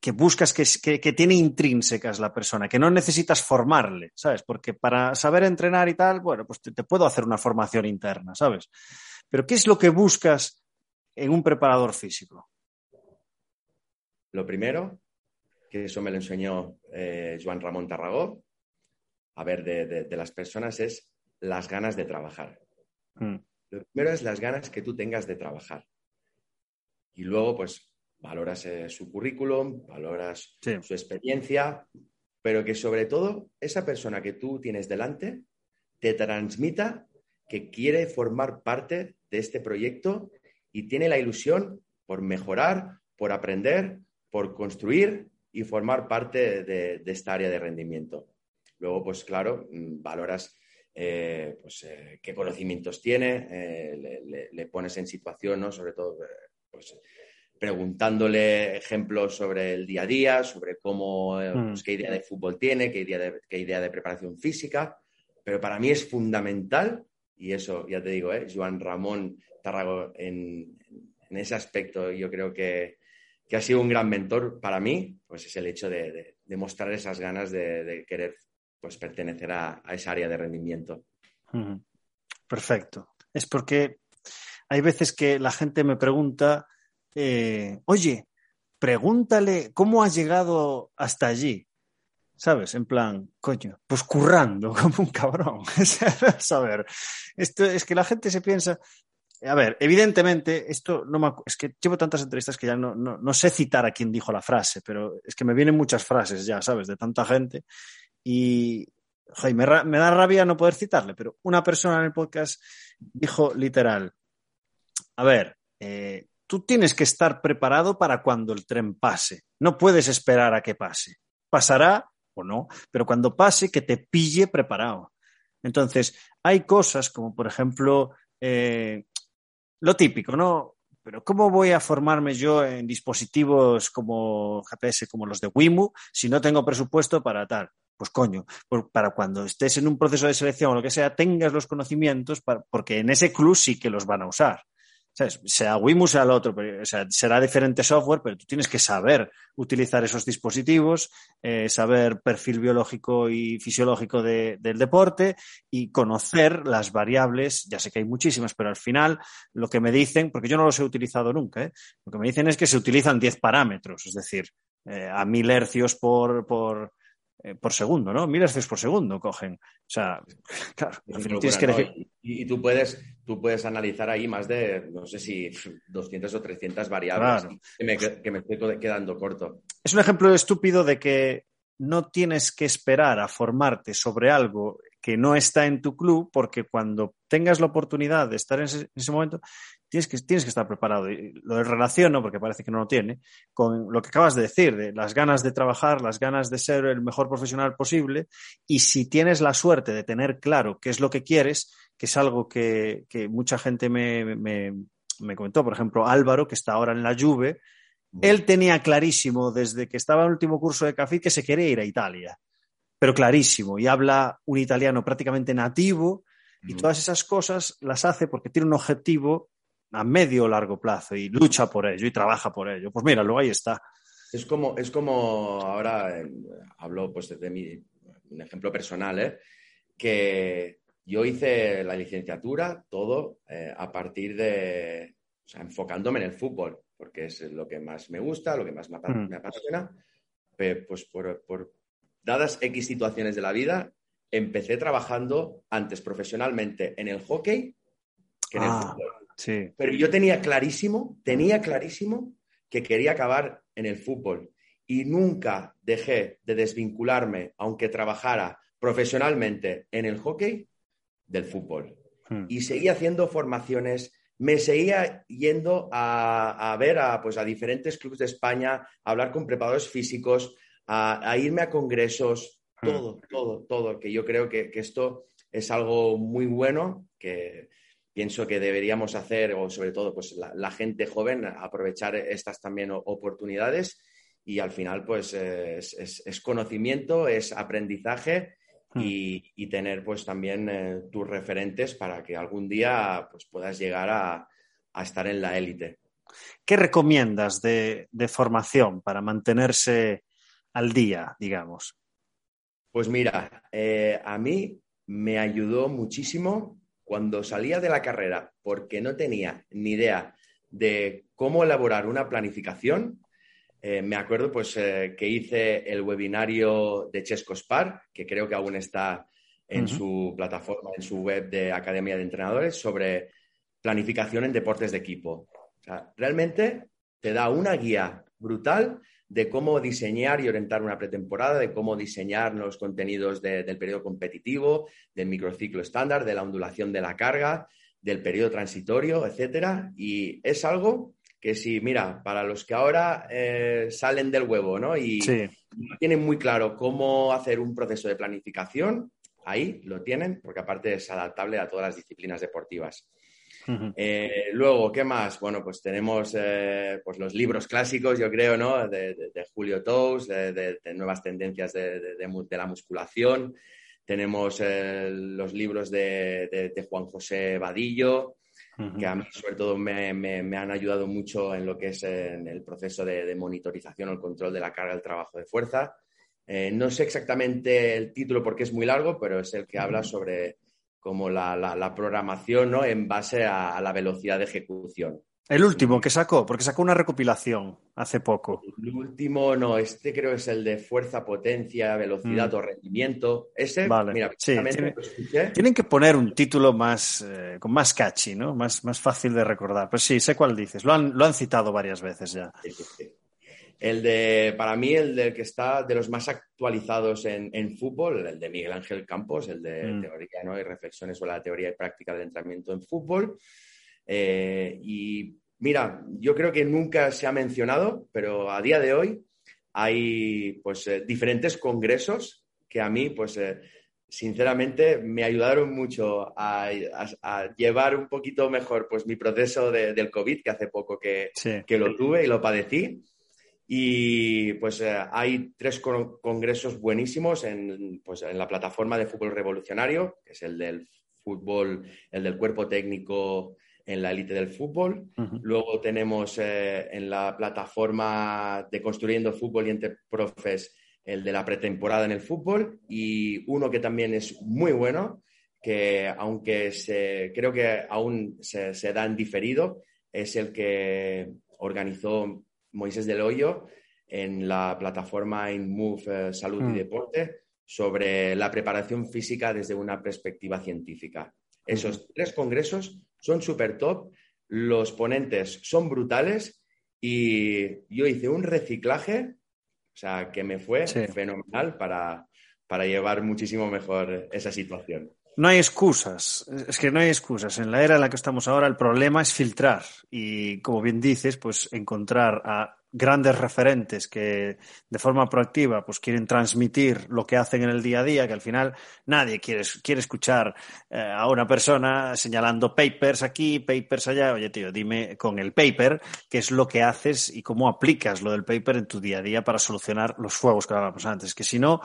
que buscas que, que, tiene intrínsecas la persona, que no necesitas formarle, ¿sabes? Porque para saber entrenar y tal, bueno, pues te, puedo hacer una formación interna, ¿sabes? Pero ¿qué es lo que buscas en un preparador físico? Lo primero, que eso me lo enseñó eh, Juan Ramón Tarragó, a ver, de, las personas es las ganas de trabajar. Mm. Lo primero es las ganas que tú tengas de trabajar. Y luego, pues, valoras eh, su currículum, valoras su experiencia, pero que sobre todo esa persona que tú tienes delante te transmita que quiere formar parte de este proyecto y tiene la ilusión por mejorar, por aprender, por construir y formar parte de, esta área de rendimiento. Luego, pues claro, mm, valoras eh, pues, eh, qué conocimientos tiene, le, le, pones en situación, ¿no? Sobre todo, pues, preguntándole ejemplos sobre el día a día, sobre cómo, eh, mm. pues, qué idea de fútbol tiene, qué idea de, qué idea de preparación física. Pero para mí es fundamental, y eso ya te digo, ¿eh? Joan Ramón Tarrago en, ese aspecto, yo creo que, ha sido un gran mentor para mí, pues es el hecho de, mostrar esas ganas de, querer pues, pertenecer a, esa área de rendimiento. Perfecto. Es porque hay veces que la gente me pregunta eh, oye, pregúntale cómo has llegado hasta allí. ¿Sabes? En plan, coño, pues currando como un cabrón. esto es que la gente se piensa. A ver, evidentemente, esto no me, es que llevo tantas entrevistas que ya no, no, sé citar a quién dijo la frase, pero es que me vienen muchas frases ya, ¿sabes? De tanta gente. Y me, me da rabia no poder citarle, pero una persona en el podcast dijo literal: A ver, eh, tú tienes que estar preparado para cuando el tren pase. No puedes esperar a que pase. Pasará o no, pero cuando pase, que te pille preparado. Entonces, hay cosas como, por ejemplo, eh, lo típico, ¿no? Pero ¿cómo voy a formarme yo en dispositivos como GPS, como los de Wimu, si no tengo presupuesto para tal? Pues coño, para cuando estés en un proceso de selección o lo que sea, tengas los conocimientos, porque en ese club sí que los van a usar. Sea Wimu, sea el otro, pero, será diferente software, pero tú tienes que saber utilizar esos dispositivos, eh, saber perfil biológico y fisiológico del deporte y conocer las variables. Ya sé que hay muchísimas, pero al final lo que me dicen, porque yo no los he utilizado nunca, ¿eh? lo que me dicen es que se utilizan 10 parámetros, es decir, eh, a mil hercios por, por, eh, por segundo, ¿no? Mil hercios por segundo cogen. O sea, claro, tienes que y, tú, puedes, tú puedes analizar ahí más de, no sé si 200 o 300 variables que, me, que me estoy quedando corto. Es un ejemplo estúpido de que no tienes que esperar a formarte sobre algo que no está en tu club, porque cuando tengas la oportunidad de estar en ese, momento, tienes que, tienes que estar preparado. Y lo relaciono, porque parece que no lo tiene, con lo que acabas de decir, de las ganas de trabajar, las ganas de ser el mejor profesional posible, y si tienes la suerte de tener claro qué es lo que quieres, que es algo que, mucha gente me, me, comentó, por ejemplo, Álvaro, que está ahora en la Juve, él tenía clarísimo desde que estaba en el último curso de CAFID que se quería ir a Italia. Pero clarísimo, y habla un italiano prácticamente nativo, y todas esas cosas las hace porque tiene un objetivo a medio o largo plazo y lucha por ello y trabaja por ello. Pues mira, luego ahí está. Es como, es como ahora eh, hablo pues de mi un ejemplo personal, ¿eh? que yo hice la licenciatura, todo, eh, a partir de, o sea, enfocándome en el fútbol, porque es lo que más me gusta, lo que más me, mm. apasiona. pues por, por, dadas X situaciones de la vida, empecé trabajando antes profesionalmente en el hockey que en el ah, fútbol. Sí. Pero yo tenía clarísimo, tenía clarísimo que quería acabar en el fútbol y nunca dejé de desvincularme, aunque trabajara profesionalmente en el hockey, del fútbol. Hmm. Y seguía haciendo formaciones, me seguía yendo a, ver a, pues, a diferentes clubes de España, a hablar con preparadores físicos, a, irme a congresos, hmm. todo, todo, todo, que yo creo que, esto es algo muy bueno, que pienso que deberíamos hacer, o sobre todo pues, la gente joven, aprovechar estas también oportunidades y al final pues es, conocimiento, es aprendizaje hmm. y, tener pues también eh, tus referentes para que algún día pues puedas llegar a, estar en la élite. ¿Qué recomiendas de, formación para mantenerse al día, digamos? Pues mira, eh, a mí me ayudó muchísimo cuando salía de la carrera porque no tenía ni idea de cómo elaborar una planificación eh, me acuerdo pues, eh, que hice el webinario de Chesco Spar, que creo que aún está en su plataforma, en su web de Academia de Entrenadores, sobre planificación en deportes de equipo. realmente te da una guía brutal de cómo diseñar y orientar una pretemporada, de cómo diseñar los contenidos del periodo competitivo, del microciclo estándar, de la ondulación de la carga, del periodo transitorio, etcétera. Y es algo que si, mira, para los que ahora eh, salen del huevo, ¿no? Y no tienen muy claro cómo hacer un proceso de planificación, ahí lo tienen, porque aparte es adaptable a todas las disciplinas deportivas. Eh, luego, ¿qué más? Bueno, pues tenemos eh, pues los libros clásicos, yo creo, ¿no? De, Julio Tous, de, nuevas tendencias de, la musculación. Tenemos los libros de, Juan José Vadillo, que a mí sobre todo me, han ayudado mucho en lo que es en el proceso de, monitorización o el control de la carga del trabajo de fuerza. Eh, no sé exactamente el título porque es muy largo, pero es el que habla sobre como la, programación ¿no? en base a, la velocidad de ejecución. El último que sacó, porque sacó una recopilación hace poco. El último, no, este creo es el de fuerza, potencia, velocidad mm. o rendimiento. Ese, mira, tienen que poner un título más, eh, con más catchy, ¿no? Más, más fácil de recordar. Pues sí, sé cuál dices. Lo han, lo han citado varias veces ya. El de, para mí, el de que está de los más actualizados en, fútbol, el de Miguel Ángel Campos, el de mm. teoría ¿no? y reflexiones sobre la teoría y práctica del entrenamiento en fútbol. Eh, y mira, yo creo que nunca se ha mencionado, pero a día de hoy hay pues eh, diferentes congresos que a mí, pues eh, sinceramente, me ayudaron mucho a, llevar un poquito mejor pues mi proceso del COVID, que hace poco que, que lo tuve y lo padecí. Y pues hay tres congresos buenísimos en, pues, en la plataforma de fútbol revolucionario, que es el del fútbol, el del cuerpo técnico en la élite del fútbol. Luego tenemos eh, en la plataforma de Construyendo Fútbol y Entre Profes el de la pretemporada en el fútbol y uno que también es muy bueno, que aunque se, creo que aún se, se da en diferido, es el que organizó Moisés del Hoyo en la plataforma InMove eh, Salud y mm. Deporte sobre la preparación física desde una perspectiva científica. Esos tres congresos son súper top, los ponentes son brutales y yo hice un reciclaje, o sea, que me fue fenomenal para, para llevar muchísimo mejor esa situación. No hay excusas, es que no hay excusas. En la era en la que estamos ahora el problema es filtrar y, como bien dices, pues encontrar a grandes referentes que de forma proactiva pues quieren transmitir lo que hacen en el día a día, que al final nadie quiere, quiere escuchar eh, a una persona señalando papers aquí, papers allá. Oye, tío, dime con el paper qué es lo que haces y cómo aplicas lo del paper en tu día a día para solucionar los fuegos que hablábamos antes, que si no,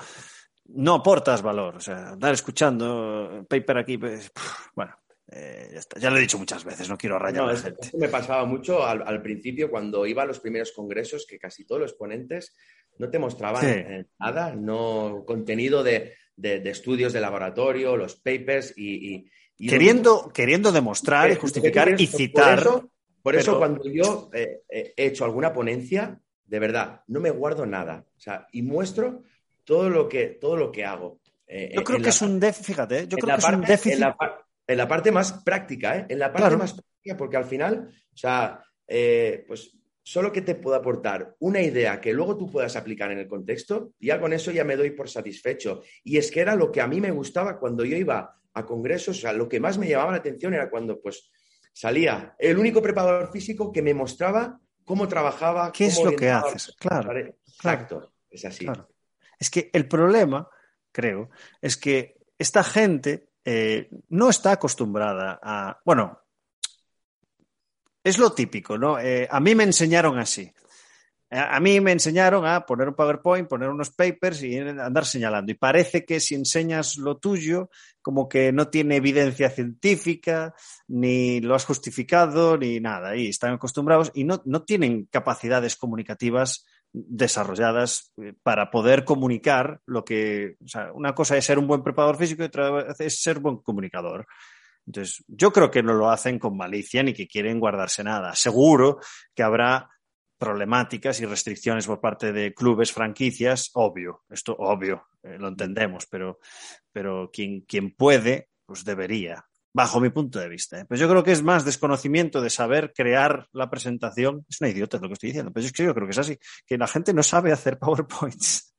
no aportas valor. O sea, andar escuchando paper aquí, pues, bueno, Eh, ya, está. ya, lo he dicho muchas veces, no quiero rayar no, a la gente. Esto me pasaba mucho al, al, principio cuando iba a los primeros congresos, que casi todos los ponentes no te mostraban Sí. eh, nada, no contenido de, de- de estudios de laboratorio, los papers y... y- y Queriendo, queriendo demostrar y Por- justificar y por citar. eso, por eso pero- cuando yo eh, eh, he hecho alguna ponencia, de verdad, no me guardo nada. O sea, y muestro todo lo que, todo lo que hago. Eh, Yo creo en que la es un déficit, fíjate, ¿eh? yo creo que es un déficit. En la, en la parte más práctica, ¿eh? En la parte Claro. más práctica, porque al final, o sea, eh, pues solo que te pueda aportar una idea que luego tú puedas aplicar en el contexto, ya con eso ya me doy por satisfecho. Y es que era lo que a mí me gustaba cuando yo iba a congresos, o sea, lo que más me llamaba la atención era cuando, pues, salía el único preparador físico que me mostraba cómo trabajaba. ¿Qué es cómo lo que haces? Claro, Exacto, es así. Claro. Es que el problema, creo, es que esta gente eh, no está acostumbrada a. Bueno, es lo típico, ¿no? Eh, a mí me enseñaron así. A mí me enseñaron a poner un PowerPoint, poner unos papers y andar señalando. Y parece que si enseñas lo tuyo, como que no tiene evidencia científica, ni lo has justificado, ni nada. Y están acostumbrados y no, no tienen capacidades comunicativas desarrolladas eh, para poder comunicar lo que. O sea, una cosa es ser un buen preparador físico y otra es ser buen comunicador. Entonces, yo creo que no lo hacen con malicia ni que quieren guardarse nada. Seguro que habrá problemáticas y restricciones por parte de clubes, franquicias, obvio, esto obvio, eh, lo entendemos, pero, pero quien, quien puede, pues debería, bajo mi punto de vista. ¿eh? Pues yo creo que es más desconocimiento de saber crear la presentación. Es una idiota lo que estoy diciendo, pero es que yo creo que es así, que la gente no sabe hacer PowerPoints.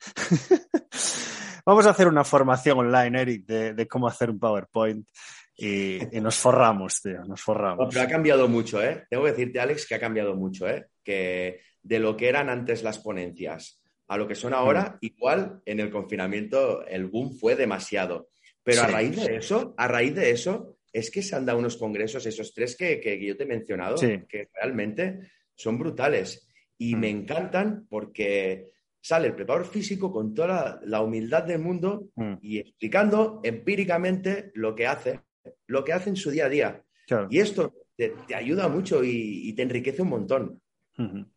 Vamos a hacer una formación online, Eric, de, de cómo hacer un PowerPoint y, y nos forramos, tío, nos No, forramos. pero ha cambiado mucho, ¿eh? Tengo que decirte, Alex, que ha cambiado mucho, ¿eh? Que de lo que eran antes las ponencias a lo que son ahora, igual en el confinamiento el boom fue demasiado. Pero a raíz de eso, a raíz de eso, es que se han dado unos congresos, esos tres que, que- yo te he mencionado, Sí. que realmente son brutales. Y Mm. me encantan porque sale el preparador físico con toda la, la humildad del mundo Mm, y explicando empíricamente lo que hace, lo que hace en su día a día. claro. Y esto te, te ayuda mucho y, y te enriquece un montón.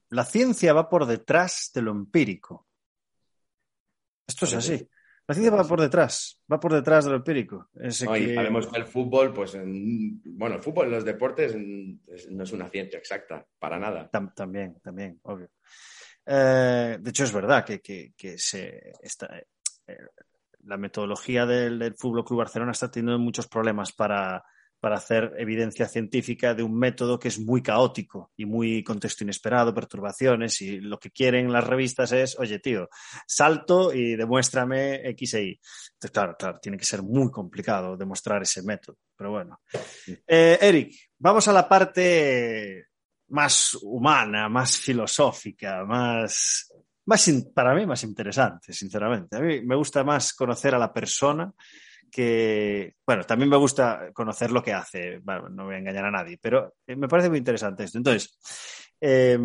La ciencia va por detrás de lo empírico. Esto es así. La ciencia va por detrás, va por detrás de lo empírico. ¿no? Que- sabemos que el fútbol, pues, en- bueno, el fútbol en los deportes en- es- no es una ciencia exacta, para nada. Tam- también, también, obvio. Eh, de hecho, es verdad que, que- que se está, eh, la metodología del, del Fútbol Club Barcelona está teniendo muchos problemas para, para hacer evidencia científica de un método que es muy caótico y muy contexto inesperado, perturbaciones, y lo que quieren las revistas es, oye, tío, salto y demuéstrame X e Y. Entonces, claro, claro, tiene que ser muy complicado demostrar ese método, pero bueno. Eh, Eric, vamos a la parte más humana, más filosófica, más, para mí más interesante, sinceramente. A mí me gusta más conocer a la persona que, bueno, también me gusta conocer lo que hace, bueno, no voy a engañar a nadie, pero eh, me parece muy interesante esto. Entonces, eh,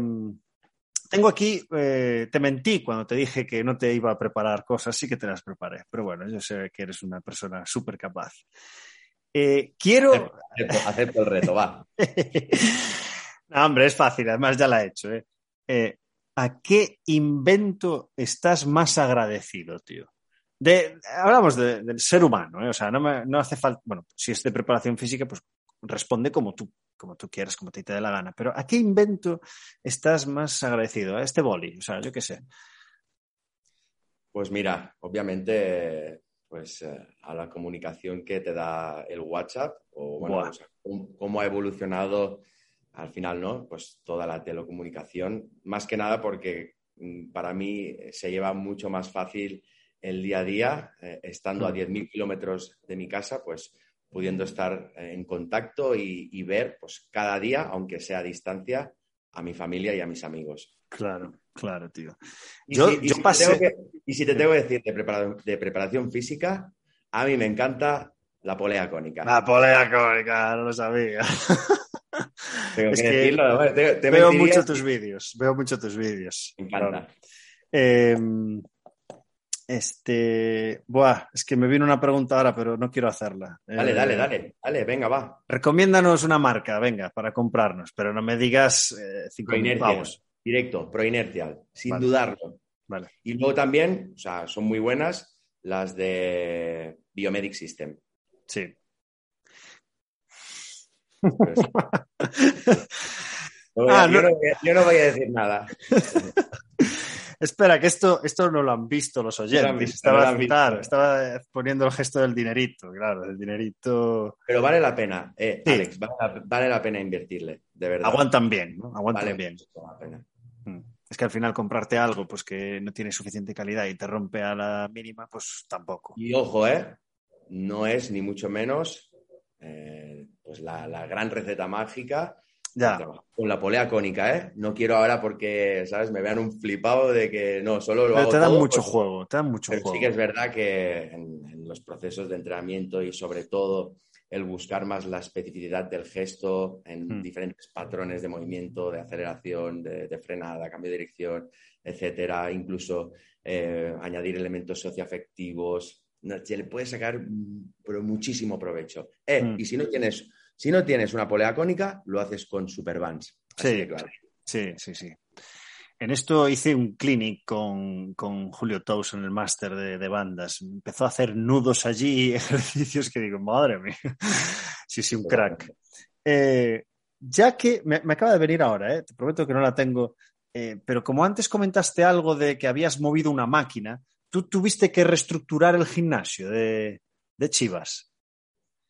tengo aquí, eh, te mentí cuando te dije que no te iba a preparar cosas, sí que te las preparé, pero bueno, yo sé que eres una persona súper capaz. Eh, quiero, Acepto, acepto el reto, va. no, hombre, es fácil, además ya la he hecho. ¿A qué invento estás más agradecido, tío? De, hablamos de- del ser humano, ¿eh? o sea, no, me- no hace falta, bueno, si es de preparación física, pues responde como tú, como tú quieras, como te, te dé la gana, pero ¿a qué invento estás más agradecido? ¿A este boli? O sea, yo qué sé. Pues mira, obviamente, pues eh, a la comunicación que te da el WhatsApp, o bueno, o sea, cómo, cómo ha evolucionado al final, ¿no? Pues toda la telecomunicación, más que nada porque mm, para mí eh, se lleva mucho más fácil el día a día, eh, estando a Mm. 10.000 kilómetros de mi casa, pues pudiendo estar eh, en contacto y, y ver, pues cada día, aunque sea a distancia, a mi familia y a mis amigos. Claro, claro, tío. Y Yo- si, y yo si pasé- tengo que- y si te tengo que decir de, prepara- de preparación física, a mí me encanta la polea cónica. La polea cónica, no lo sabía. tengo es que, que decirlo, ¿no? te, te veo mucho tus vídeos, veo mucho tus vídeos. Me encanta. Eh, Este, buah, es que me vino una pregunta ahora, pero no quiero hacerla. Dale, dale, dale, dale, venga, va. Recomiéndanos una marca, venga, para comprarnos, pero no me digas eh, cinco pavos. Directo, Pro Inertial, sin dudarlo. Vale. Y luego también, o sea, son muy buenas las de Biomedic System. Sí. Pues, ah, yo, no... voy a, decir nada. Espera, que esto, esto no lo han visto los oyentes. estaba, estaba, poniendo el gesto del dinerito, claro, del dinerito. Pero vale la pena, eh, Alex, vale la, pena invertirle, de verdad. Aguantan bien, ¿no? Aguantan vale bien. La pena. Mm. Es que al final comprarte algo pues que no tiene suficiente calidad y te rompe a la mínima, pues tampoco. Y ojo, ¿eh? No es ni mucho menos eh, pues la, gran receta mágica ya. con la polea cónica, ¿eh? No quiero ahora porque, ¿sabes? Me vean un flipado de que no, solo lo Pero hago te dan mucho pues juego, te dan mucho pero juego. sí que es verdad que en, en, los procesos de entrenamiento y sobre todo el buscar más la especificidad del gesto en hmm. diferentes patrones de movimiento, de aceleración, de, frenada, cambio de dirección, etcétera, incluso eh, añadir elementos socioafectivos. Se le puede sacar mm, pero muchísimo provecho. Eh, hmm. Y si no, tienes, si no tienes una polea cónica, lo haces con Superbands. Sí, claro. sí, sí, sí. En esto hice un clinic con, Julio Tous en el máster de, bandas. Empezó a hacer nudos allí y ejercicios que digo, madre mía. sí, sí, un crack. Eh, ya que me, acaba de venir ahora, eh, te prometo que no la tengo, eh, pero como antes comentaste algo de que habías movido una máquina, tú tuviste que reestructurar el gimnasio de, de Chivas.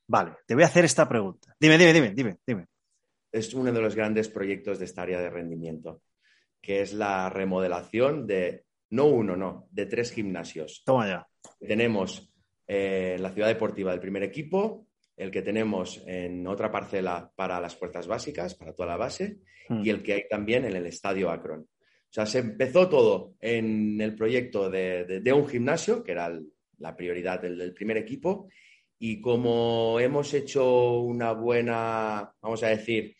Vale, te voy a hacer esta pregunta. Dime, dime, dime, dime, dime. Es uno de los grandes proyectos de esta área de rendimiento que es la remodelación de, no uno, no, de tres gimnasios. Toma ya. Tenemos eh, la ciudad deportiva del primer equipo, el que tenemos en otra parcela para las fuerzas básicas, para toda la base, hmm. y el que hay también en el estadio Akron. O sea, se empezó todo en el proyecto de, un gimnasio, que era la prioridad del, primer equipo, y como hemos hecho una buena, vamos a decir,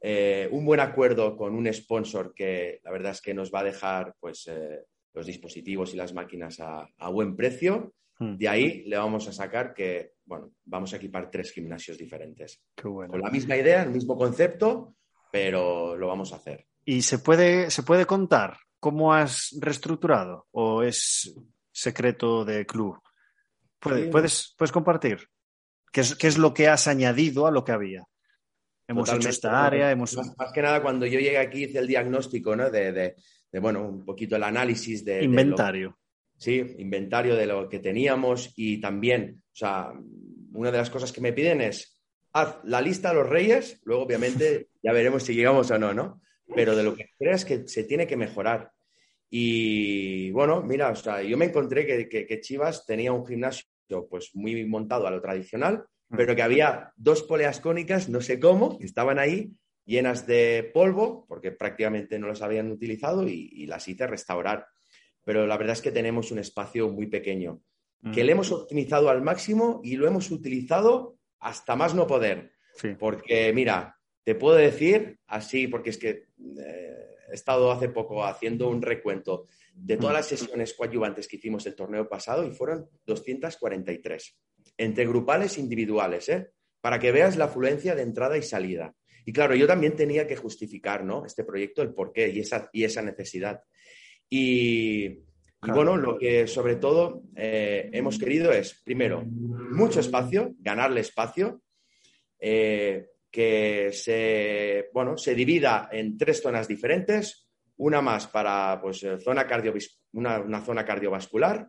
eh, un buen acuerdo con un sponsor que la verdad es que nos va a dejar pues, eh, los dispositivos y las máquinas a, buen precio. Hmm. De ahí le vamos a sacar que, bueno, vamos a equipar tres gimnasios diferentes. Con la misma idea, el mismo concepto, pero lo vamos a hacer. ¿Y se puede, se puede contar cómo has reestructurado o es secreto de club? ¿Puedes, puedes compartir? ¿Qué es, ¿Qué es lo que has añadido a lo que había? hemos hecho esta área, hemos... Más, que nada, cuando yo llegué aquí hice el diagnóstico, ¿no? De, bueno, un poquito el análisis de... Inventario. sí, inventario de lo que teníamos y también, o sea, una de las cosas que me piden es, haz la lista de los reyes, luego obviamente ya veremos si llegamos o no, ¿no? Pero de lo que creas que se tiene que mejorar. Y bueno, mira, o sea, yo me encontré que, que Chivas tenía un gimnasio pues muy montado a lo tradicional, pero que había dos poleas cónicas, no sé cómo, que estaban ahí llenas de polvo, porque prácticamente no las habían utilizado y, las hice restaurar. Pero la verdad es que tenemos un espacio muy pequeño, que le hemos optimizado al máximo y lo hemos utilizado hasta más no poder. Porque, mira, te puedo decir así, porque es que eh, he estado hace poco haciendo un recuento de todas las sesiones coadyuvantes que hicimos el torneo pasado y fueron 243 entre grupales e individuales, ¿eh? para que veas la afluencia de entrada y salida. Y claro, yo también tenía que justificar ¿no? este proyecto, el porqué y esa, y esa necesidad. Y, bueno, lo que sobre todo eh, hemos querido es, primero, mucho espacio, ganarle espacio, eh, que se, bueno, se divida en tres zonas diferentes, una más para pues, zona una, una zona cardiovascular,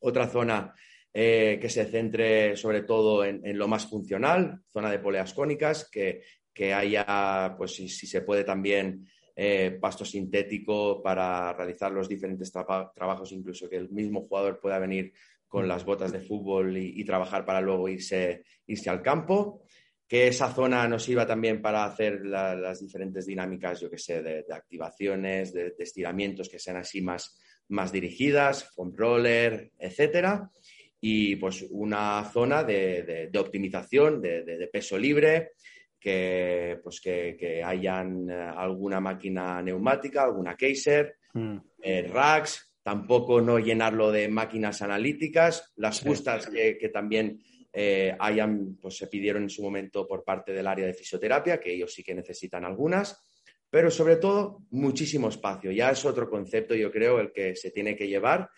otra zona eh, que se centre sobre todo en, lo más funcional, zona de poleas cónicas, que, haya, pues si, se puede también, eh, pasto sintético para realizar los diferentes trabajos, incluso que el mismo jugador pueda venir con las botas de fútbol y, trabajar para luego irse, irse al campo que esa zona nos sirva también para hacer las diferentes dinámicas, yo que sé, de, activaciones, de, estiramientos que sean así más, más dirigidas, foam roller, etcétera. Y pues una zona de, optimización de, peso libre, que pues que, hayan eh, alguna máquina neumática, alguna Kaiser, mm. eh, racks, tampoco no llenarlo de máquinas analíticas, las justas que, también eh, pues se pidieron en su momento por parte del área de fisioterapia, que ellos sí que necesitan algunas, pero sobre todo muchísimo espacio. Ya es otro concepto, yo creo, el que se tiene que llevar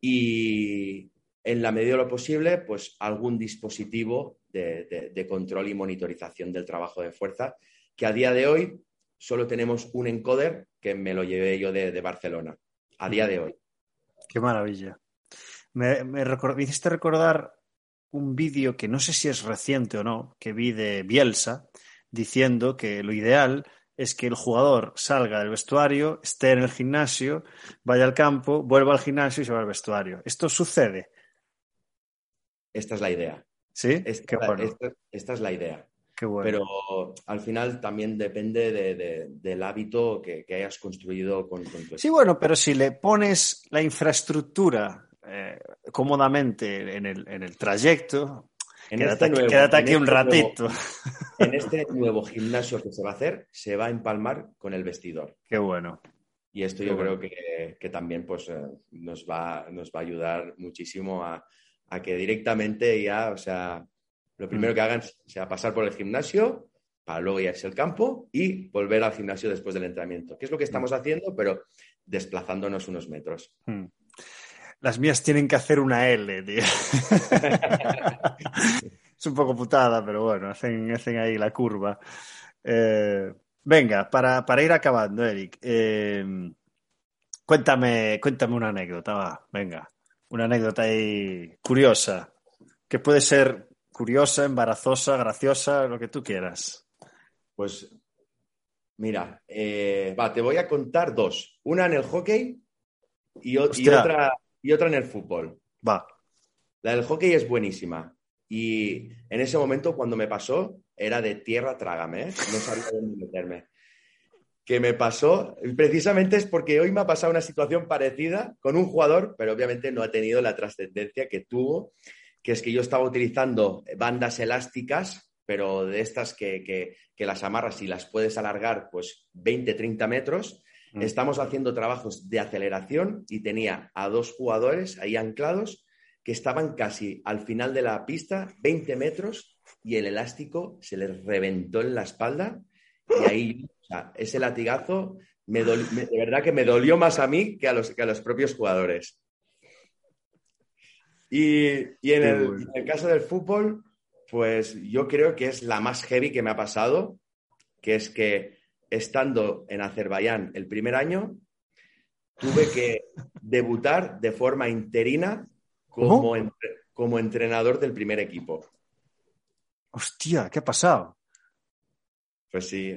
y en la medida de lo posible, pues algún dispositivo de, control y monitorización del trabajo de fuerza, que a día de hoy solo tenemos un encoder que me lo llevé yo de, Barcelona, a día de hoy. Qué maravilla. Me, me, hiciste recordar un vídeo que no sé si es reciente o no, que vi de Bielsa, diciendo que lo ideal es que el jugador salga del vestuario, esté en el gimnasio, vaya al campo, vuelva al gimnasio y se va al vestuario. ¿Esto sucede? Esta es la idea. Sí, esta, esta, es la idea. Pero al final también depende del hábito que, hayas construido con, tu Sí, bueno, pero si le pones la infraestructura eh, cómodamente en el, trayecto, quédate, este aquí un este ratito. en este nuevo gimnasio que se va a hacer, se va a empalmar con el vestidor. Qué bueno. Y esto yo creo que, también pues, eh, nos, va, nos va a ayudar muchísimo a, a que directamente ya, o sea, lo primero que hagan sea pasar por el gimnasio para luego irse al campo y volver al gimnasio después del entrenamiento, que es lo que estamos haciendo, pero desplazándonos unos metros. Las mías tienen que hacer una L, tío. es un poco putada, pero bueno, hacen, hacen ahí la curva. Eh, venga, para, ir acabando, Eric, eh, cuéntame, cuéntame una anécdota, va, venga. Una anécdota ahí curiosa, que puede ser curiosa, embarazosa, graciosa, lo que tú quieras. Pues mira, eh, va, te voy a contar dos. Una en el hockey y, otra, y otra en el fútbol. Va. La del hockey es buenísima. Y en ese momento, cuando me pasó, era de tierra trágame, ¿eh? no sabía dónde meterme. Que me pasó, precisamente es porque hoy me ha pasado una situación parecida con un jugador, pero obviamente no ha tenido la trascendencia que tuvo que es que yo estaba utilizando bandas elásticas, pero de estas que, las amarras y las puedes alargar pues 20, 30 metros. Mm. Estamos haciendo trabajos de aceleración y tenía a dos jugadores ahí anclados que estaban casi al final de la pista, 20 metros, y el elástico se les reventó en la espalda. Y ahí, ese latigazo, me de verdad que me dolió más a mí que a los, que a los propios jugadores. Y, en, el, caso del fútbol, pues yo creo que es la más heavy que me ha pasado, que es que estando en Azerbaiyán el primer año, tuve que debutar de forma interina como, como entrenador del primer equipo. Hostia, ¿qué ha pasado? Pues sí,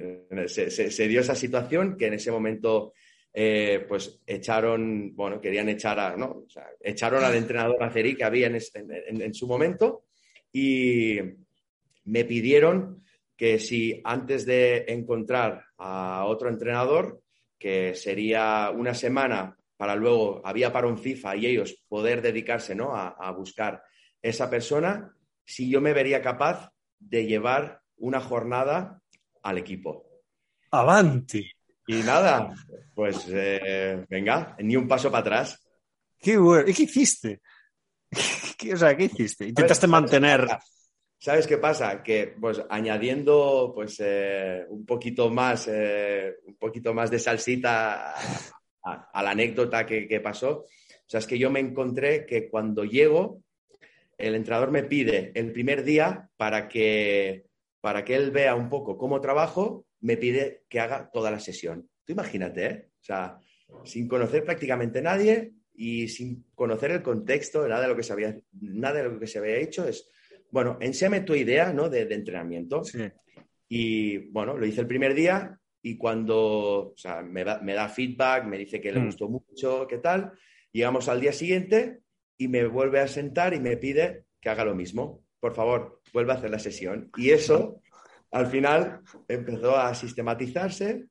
se, dio esa situación que en ese momento eh, pues echaron, bueno, querían echar a, ¿no? echaron al entrenador Aceri que había en, su momento y me pidieron que si antes de encontrar a otro entrenador, que sería una semana para luego, había para un FIFA y ellos poder dedicarse ¿no? a, a buscar esa persona, si yo me vería capaz de llevar una jornada al equipo. Avanti. Y nada, pues eh, venga, ni un paso para atrás. Qué bueno. ¿Y qué hiciste? ¿Qué, o sea, ¿qué hiciste? ¿Intentaste mantener...? ¿Sabes qué pasa? Que pues añadiendo pues eh, un poquito más, eh, un poquito más de salsita a, la anécdota que, que, pasó, o sea, es que yo me encontré que cuando llego, el entrenador me pide el primer día para que, para que él vea un poco cómo trabajo me pide que haga toda la sesión. Tú imagínate, ¿eh? O sea, sin conocer prácticamente nadie y sin conocer el contexto, nada de lo que se había, nada de lo que se había hecho, es, bueno, enséame tu idea, ¿no? De, entrenamiento. Y bueno, lo hice el primer día y cuando, o sea, me da, feedback, me dice que le mm. gustó mucho, qué tal, llegamos al día siguiente y me vuelve a sentar y me pide que haga lo mismo. Por favor, vuelve a hacer la sesión. Y eso al final empezó a sistematizarse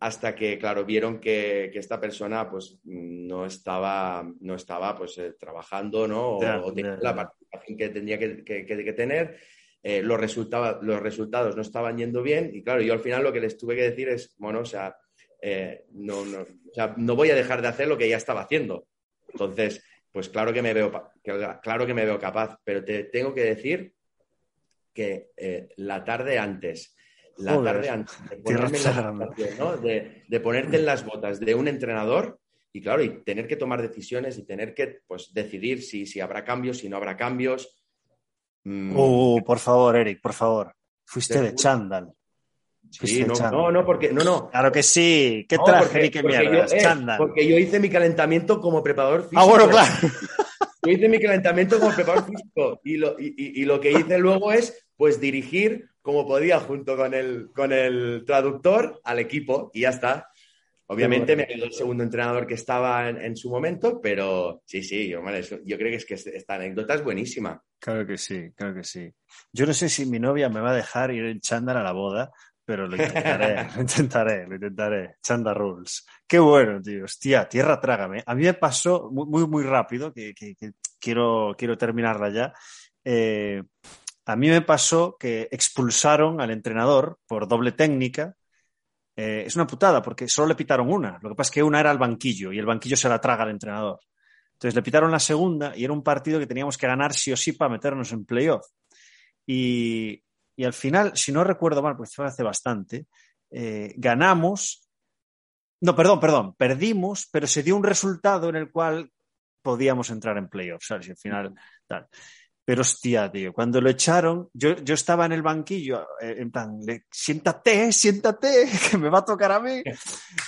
hasta que, claro, vieron que, esta persona pues no estaba, no estaba pues eh, trabajando, ¿no? O, tenía la participación que tendría que, tener. Eh, los, los resultados no estaban yendo bien y, claro, yo al final lo que les tuve que decir es, bueno, o sea, eh, no, no, o sea, no voy a dejar de hacer lo que ya estaba haciendo. Entonces, pues claro que me veo, claro que me veo capaz, pero te tengo que decir que eh, la tarde antes, la tarde antes de, ponerte en las botas de un entrenador y claro, y tener que tomar decisiones y tener que pues, decidir si, si habrá cambios, si no habrá cambios. Mm. Uh, por favor, Eric, por favor. Fuiste de, chándal. Sí, no, no, porque no, no. Claro que sí. ¿Qué traje qué mierda? Eh, porque yo hice mi calentamiento como preparador físico. Ah, bueno, claro. Yo hice mi calentamiento como preparador físico y lo, y, lo que hice luego es pues dirigir como podía junto con el, con el traductor al equipo y ya está. Obviamente me ayudó el segundo entrenador que estaba en, su momento, pero sí, sí, yo, yo creo que es que esta anécdota es buenísima. Claro que sí, claro que sí. Yo no sé si mi novia me va a dejar ir en chándal a la boda, pero lo intentaré, lo intentaré, lo intentaré. Chanda rules. Qué bueno, tío. Hostia, tierra trágame. A mí me pasó muy, muy, rápido, que, quiero, quiero terminarla ya. Eh, a mí me pasó que expulsaron al entrenador por doble técnica. Eh, es una putada porque solo le pitaron una. Lo que pasa es que una era el banquillo y el banquillo se la traga al entrenador. Entonces le pitaron la segunda y era un partido que teníamos que ganar sí o sí para meternos en playoff. Y, y al final, si no recuerdo mal, porque fue hace bastante, eh, ganamos. No, perdón, perdón, perdimos, pero se dio un resultado en el cual podíamos entrar en playoffs, ¿sabes? Y al final. Pero hostia, tío, cuando lo echaron, yo, yo estaba en el banquillo, eh, en plan, siéntate, siéntate, que me va a tocar a mí.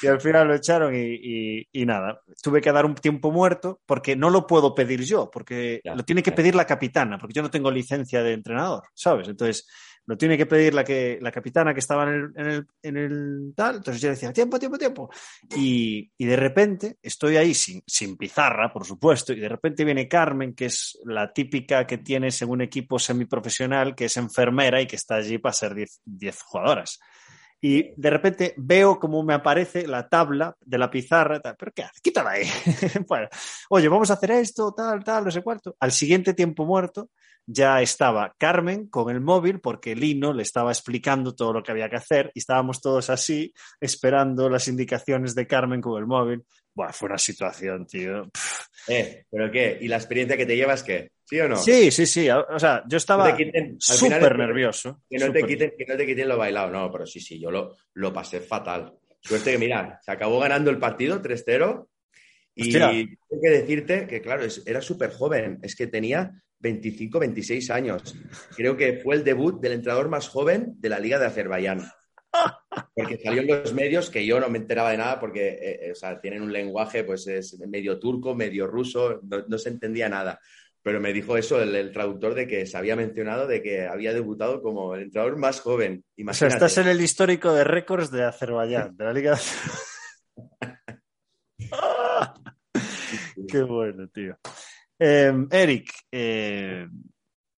Y al final lo echaron y, y, nada, tuve que dar un tiempo muerto porque no lo puedo pedir yo, porque lo tiene que pedir la capitana, porque yo no tengo licencia de entrenador, ¿sabes? Entonces, lo tiene que pedir la, que, la capitana que estaba en el, en, el, en el, tal. Entonces yo decía, tiempo, tiempo, tiempo. Y, y de repente estoy ahí sin, sin, pizarra, por supuesto, y de repente viene Carmen, que es la típica que tiene según equipo semiprofesional, que es enfermera y que está allí para ser 10 jugadoras. Y de repente veo cómo me aparece la tabla de la pizarra, tal, pero ¿qué hace? Quítala ahí. oye, vamos a hacer esto, tal, tal, no sé cuánto. Al siguiente tiempo muerto, ya estaba Carmen con el móvil porque Lino le estaba explicando todo lo que había que hacer y estábamos todos así esperando las indicaciones de Carmen con el móvil. Bueno, fue una situación, tío. Eh, ¿pero qué? ¿Y la experiencia que te llevas qué? ¿Sí o no? Sí, sí, sí. O sea, yo estaba súper nervioso. Que no, te quiten, que no te quiten lo bailado. No, pero sí, sí, yo lo, lo pasé fatal. Suerte que, mira, se acabó ganando el partido 3-0 y tengo que decirte que, claro, era súper joven. Es que tenía 25, 26 años. Creo que fue el debut del entrenador más joven de la Liga de Azerbaiyán. Porque salió en los medios que yo no me enteraba de nada porque eh, eh, tienen un lenguaje, pues es medio turco, medio ruso, no, se entendía nada. Pero me dijo eso el, traductor de que se había mencionado de que había debutado como el entrenador más joven. O sea, estás en el histórico de récords de Azerbaiyán, de la Liga de Qué bueno, tío. Em, Eric, eh,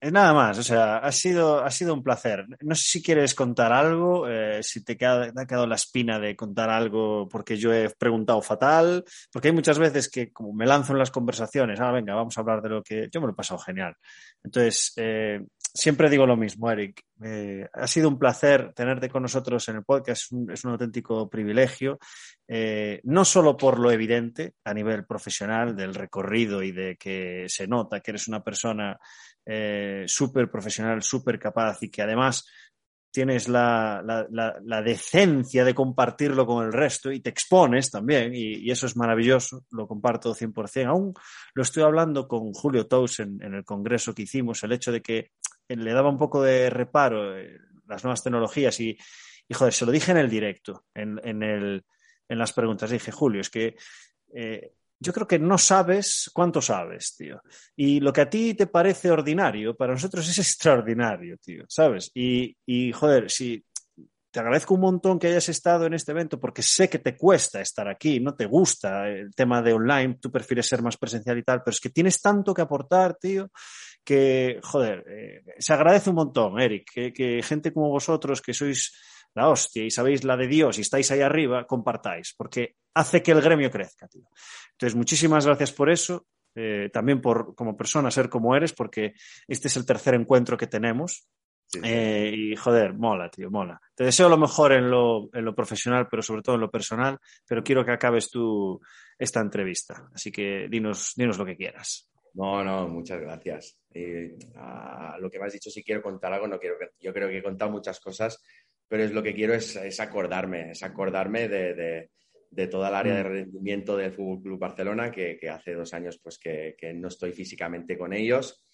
nada más, o sea, ha sido, ha sido un placer. No sé si quieres contar algo, eh, si te, te, ha quedado la espina de contar algo porque yo he preguntado fatal, porque hay muchas veces que como me lanzo en las conversaciones, ah, venga, vamos a hablar de lo que yo me lo he pasado genial. Entonces, eh, siempre digo lo mismo, Eric. Eh, ha sido un placer tenerte con nosotros en el podcast, es un, auténtico privilegio, eh, no solo por lo evidente a nivel profesional del recorrido y de que se nota que eres una persona eh, súper profesional, súper capaz y que además tienes la, la, la, decencia de compartirlo con el resto y te expones también, y, eso es maravilloso, lo comparto 100%. Aún lo estoy hablando con Julio Tous en, el congreso que hicimos, el hecho de que le daba un poco de reparo eh, las nuevas tecnologías y, y, joder, se lo dije en el directo, en, en, el, en las preguntas. Dije, Julio, es que eh, yo creo que no sabes cuánto sabes, tío. Y lo que a ti te parece ordinario, para nosotros es extraordinario, tío, ¿sabes? Y, y joder, si te agradezco un montón que hayas estado en este evento porque sé que te cuesta estar aquí, no te gusta el tema de online, tú prefieres ser más presencial y tal, pero es que tienes tanto que aportar, tío, que, joder, eh, se agradece un montón, Eric, que, que, gente como vosotros, que sois la hostia y sabéis la de Dios y estáis ahí arriba, compartáis, porque hace que el gremio crezca, tío. Entonces, muchísimas gracias por eso, eh, también por como persona ser como eres, porque este es el tercer encuentro que tenemos Eh, y joder, mola, tío, mola. Te deseo lo mejor en lo, en lo, profesional, pero sobre todo en lo personal, pero quiero que acabes tú esta entrevista. Así que dinos, dinos lo que quieras. No, no, muchas gracias. a lo que me has dicho, si quiero contar algo, no quiero, yo creo que he contado muchas cosas, pero es lo que quiero es, es acordarme, es acordarme de, de, de toda el área de mm. rendimiento del Fútbol Club Barcelona, que, que, hace dos años pues que, que, no estoy físicamente con ellos.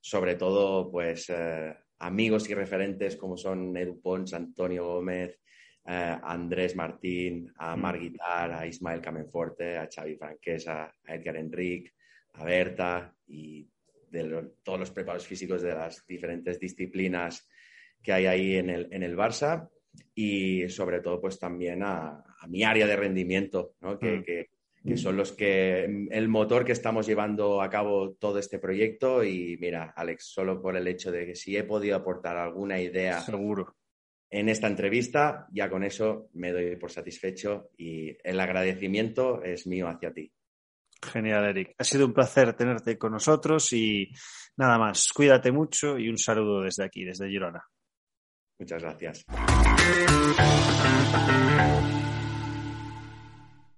Sobre todo, pues eh, amigos y referentes como son Edu Pons, Antonio Gómez, eh, Andrés Martín, a mm. Mar Guitar, a Ismael Camenforte, a Xavi Franquesa, a Edgar Enric, a Berta y de todos los preparados físicos de las diferentes disciplinas que hay ahí en el, en el Barça y sobre todo pues también a, mi área de rendimiento, ¿no? que, mm. que, que, son los que, el motor que estamos llevando a cabo todo este proyecto y mira, Alex, solo por el hecho de que si he podido aportar alguna idea Seguro. en esta entrevista, ya con eso me doy por satisfecho y el agradecimiento es mío hacia ti. Genial, Eric. Ha sido un placer tenerte con nosotros y nada más. Cuídate mucho y un saludo desde aquí, desde Girona. Muchas gracias.